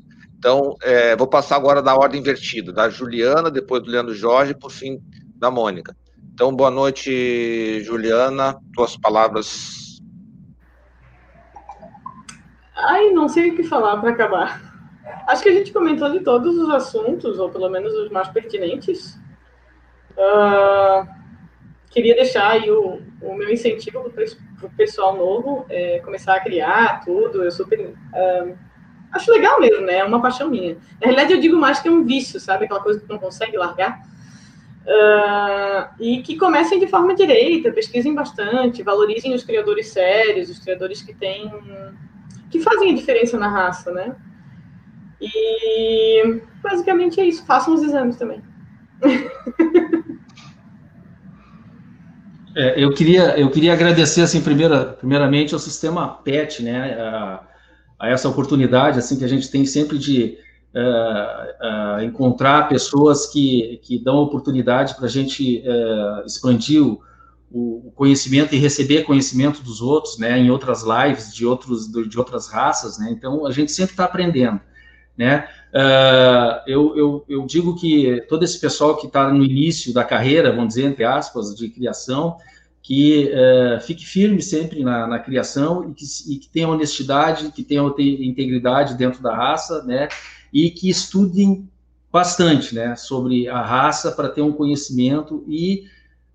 Então, é, vou passar agora da ordem invertida, da Juliana, depois do Leandro Jorge, por fim, da Mônica. Então, boa noite, Juliana. Tuas palavras. Ai, não sei o que falar para acabar. Acho que a gente comentou de todos os assuntos, ou pelo menos os mais pertinentes. Uh, queria deixar aí o, o meu incentivo para o pessoal novo é, começar a criar tudo. Eu super. Uh, acho legal mesmo, né? É uma paixão minha. Na realidade, eu digo mais que é um vício, sabe? Aquela coisa que não consegue largar. Uh, e que comecem de forma direita, pesquisem bastante, valorizem os criadores sérios, os criadores que têm. que fazem a diferença na raça, né? E basicamente é isso. Façam os exames também. É, eu, queria, eu queria agradecer, assim, primeira, primeiramente ao sistema PET, né? A, a essa oportunidade assim que a gente tem sempre de uh, uh, encontrar pessoas que, que dão oportunidade para a gente uh, expandir o, o, conhecimento e receber conhecimento dos outros, né, em outras lives de outros de outras raças, né. Então a gente sempre está aprendendo, né. eu, eu, eu digo que todo esse pessoal que está no início da carreira, vamos dizer entre aspas, de criação, que uh, fique firme sempre na, na criação e que, e que, tenha honestidade, que tenha integridade dentro da raça, né, e que estudem bastante, né, sobre a raça para ter um conhecimento e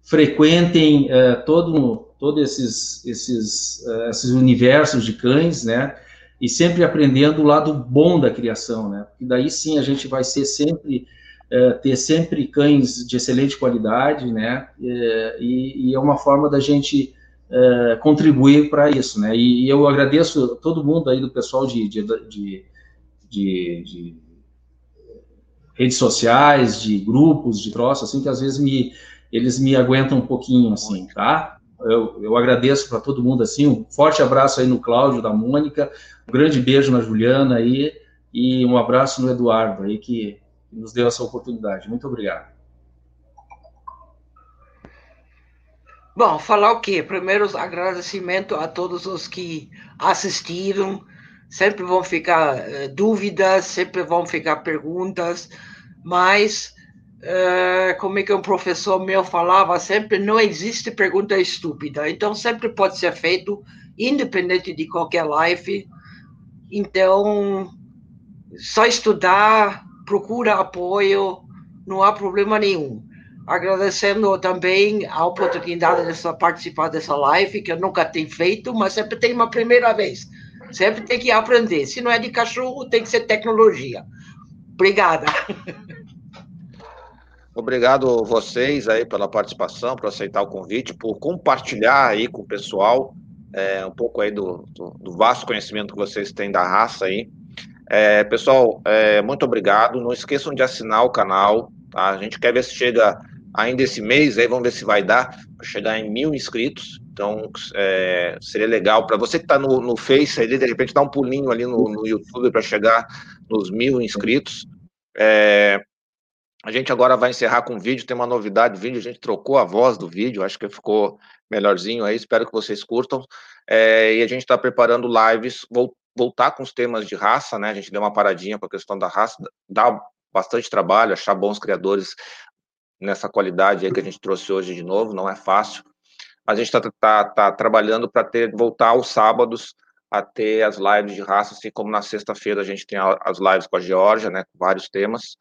frequentem uh, todo todo esses esses uh, esses universos de cães, né, e sempre aprendendo o lado bom da criação, né, porque daí sim a gente vai ser sempre é, ter sempre cães de excelente qualidade, né? É, e, e, é uma forma da gente é, contribuir para isso, né? E, e, eu agradeço todo mundo aí do pessoal de, de, de, de, redes sociais, de grupos, de troços, assim, que às vezes me, eles me aguentam um pouquinho, assim, tá? Eu, eu agradeço para todo mundo, assim, um forte abraço aí no Cláudio, da Mônica, um grande beijo na Juliana aí, e um abraço no Eduardo aí, que que nos deu essa oportunidade. Muito obrigado. Bom, falar o quê? Primeiro, agradecimento a todos os que assistiram. Sempre vão ficar uh, dúvidas, sempre vão ficar perguntas, mas, uh, como é que um professor meu falava sempre, não existe pergunta estúpida. Então, sempre pode ser feito, independente de qualquer live. Então, só estudar, procura apoio, não há problema nenhum. Agradecendo também a oportunidade de participar dessa live, que eu nunca tenho feito, mas sempre tem uma primeira vez. Sempre tem que aprender. Se não é de cachorro, tem que ser tecnologia. Obrigada. Obrigado vocês aí pela participação, por aceitar o convite, por compartilhar aí com o pessoal é, um pouco aí do, do, do, vasto conhecimento que vocês têm da raça aí. É, pessoal, é, muito obrigado. Não esqueçam de assinar o canal. Tá? A gente quer ver se chega ainda esse mês, aí vamos ver se vai dar para chegar em mil inscritos. Então, é, seria legal para você que está no, no Face, de repente, dar um pulinho ali no, no YouTube para chegar nos mil inscritos. É, a gente agora vai encerrar com o vídeo, tem uma novidade do vídeo, a gente trocou a voz do vídeo, acho que ficou melhorzinho aí, espero que vocês curtam. É, e a gente está preparando lives, voltar com os temas de raça, né? A gente deu uma paradinha com a questão da raça, dá bastante trabalho, achar bons criadores nessa qualidade aí que a gente trouxe hoje de novo, não é fácil. A gente está tá, tá trabalhando para ter voltar aos sábados a ter as lives de raça, assim como na sexta-feira a gente tem as lives com a Georgia, né, com vários temas.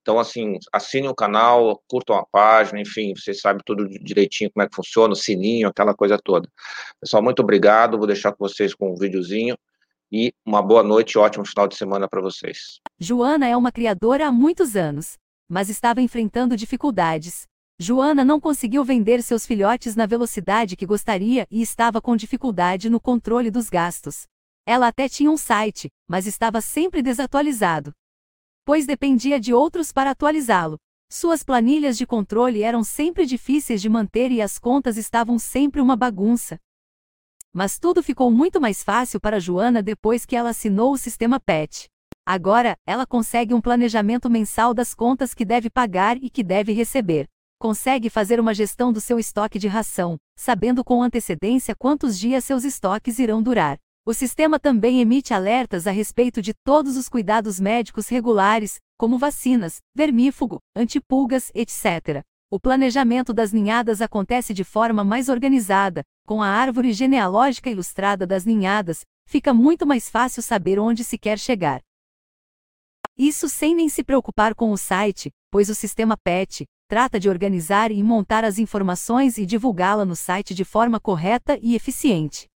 Então, assim, assinem o canal, curtam a página, enfim, vocês sabem tudo direitinho como é que funciona, o sininho, aquela coisa toda. Pessoal, muito obrigado, vou deixar com vocês com um videozinho e uma boa noite e ótimo final de semana para vocês. Joana é uma criadora há muitos anos, mas estava enfrentando dificuldades. Joana não conseguiu vender seus filhotes na velocidade que gostaria e estava com dificuldade no controle dos gastos. Ela até tinha um site, mas estava sempre desatualizado pois dependia de outros para atualizá-lo. Suas planilhas de controle eram sempre difíceis de manter e as contas estavam sempre uma bagunça. Mas tudo ficou muito mais fácil para Joana depois que ela assinou o sistema PET. Agora, ela consegue um planejamento mensal das contas que deve pagar e que deve receber. Consegue fazer uma gestão do seu estoque de ração, sabendo com antecedência quantos dias seus estoques irão durar. O sistema também emite alertas a respeito de todos os cuidados médicos regulares, como vacinas, vermífugo, antipulgas, etc. O planejamento das ninhadas acontece de forma mais organizada, com a árvore genealógica ilustrada das ninhadas, fica muito mais fácil saber onde se quer chegar. Isso sem nem se preocupar com o site, pois o sistema PET trata de organizar e montar as informações e divulgá-la no site de forma correta e eficiente.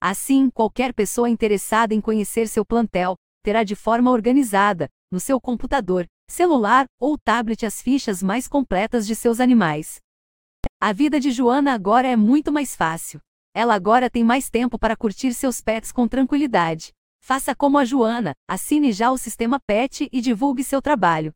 Assim, qualquer pessoa interessada em conhecer seu plantel terá de forma organizada, no seu computador, celular ou tablet as fichas mais completas de seus animais. A vida de Joana agora é muito mais fácil. Ela agora tem mais tempo para curtir seus pets com tranquilidade. Faça como a Joana, assine já o sistema PET e divulgue seu trabalho.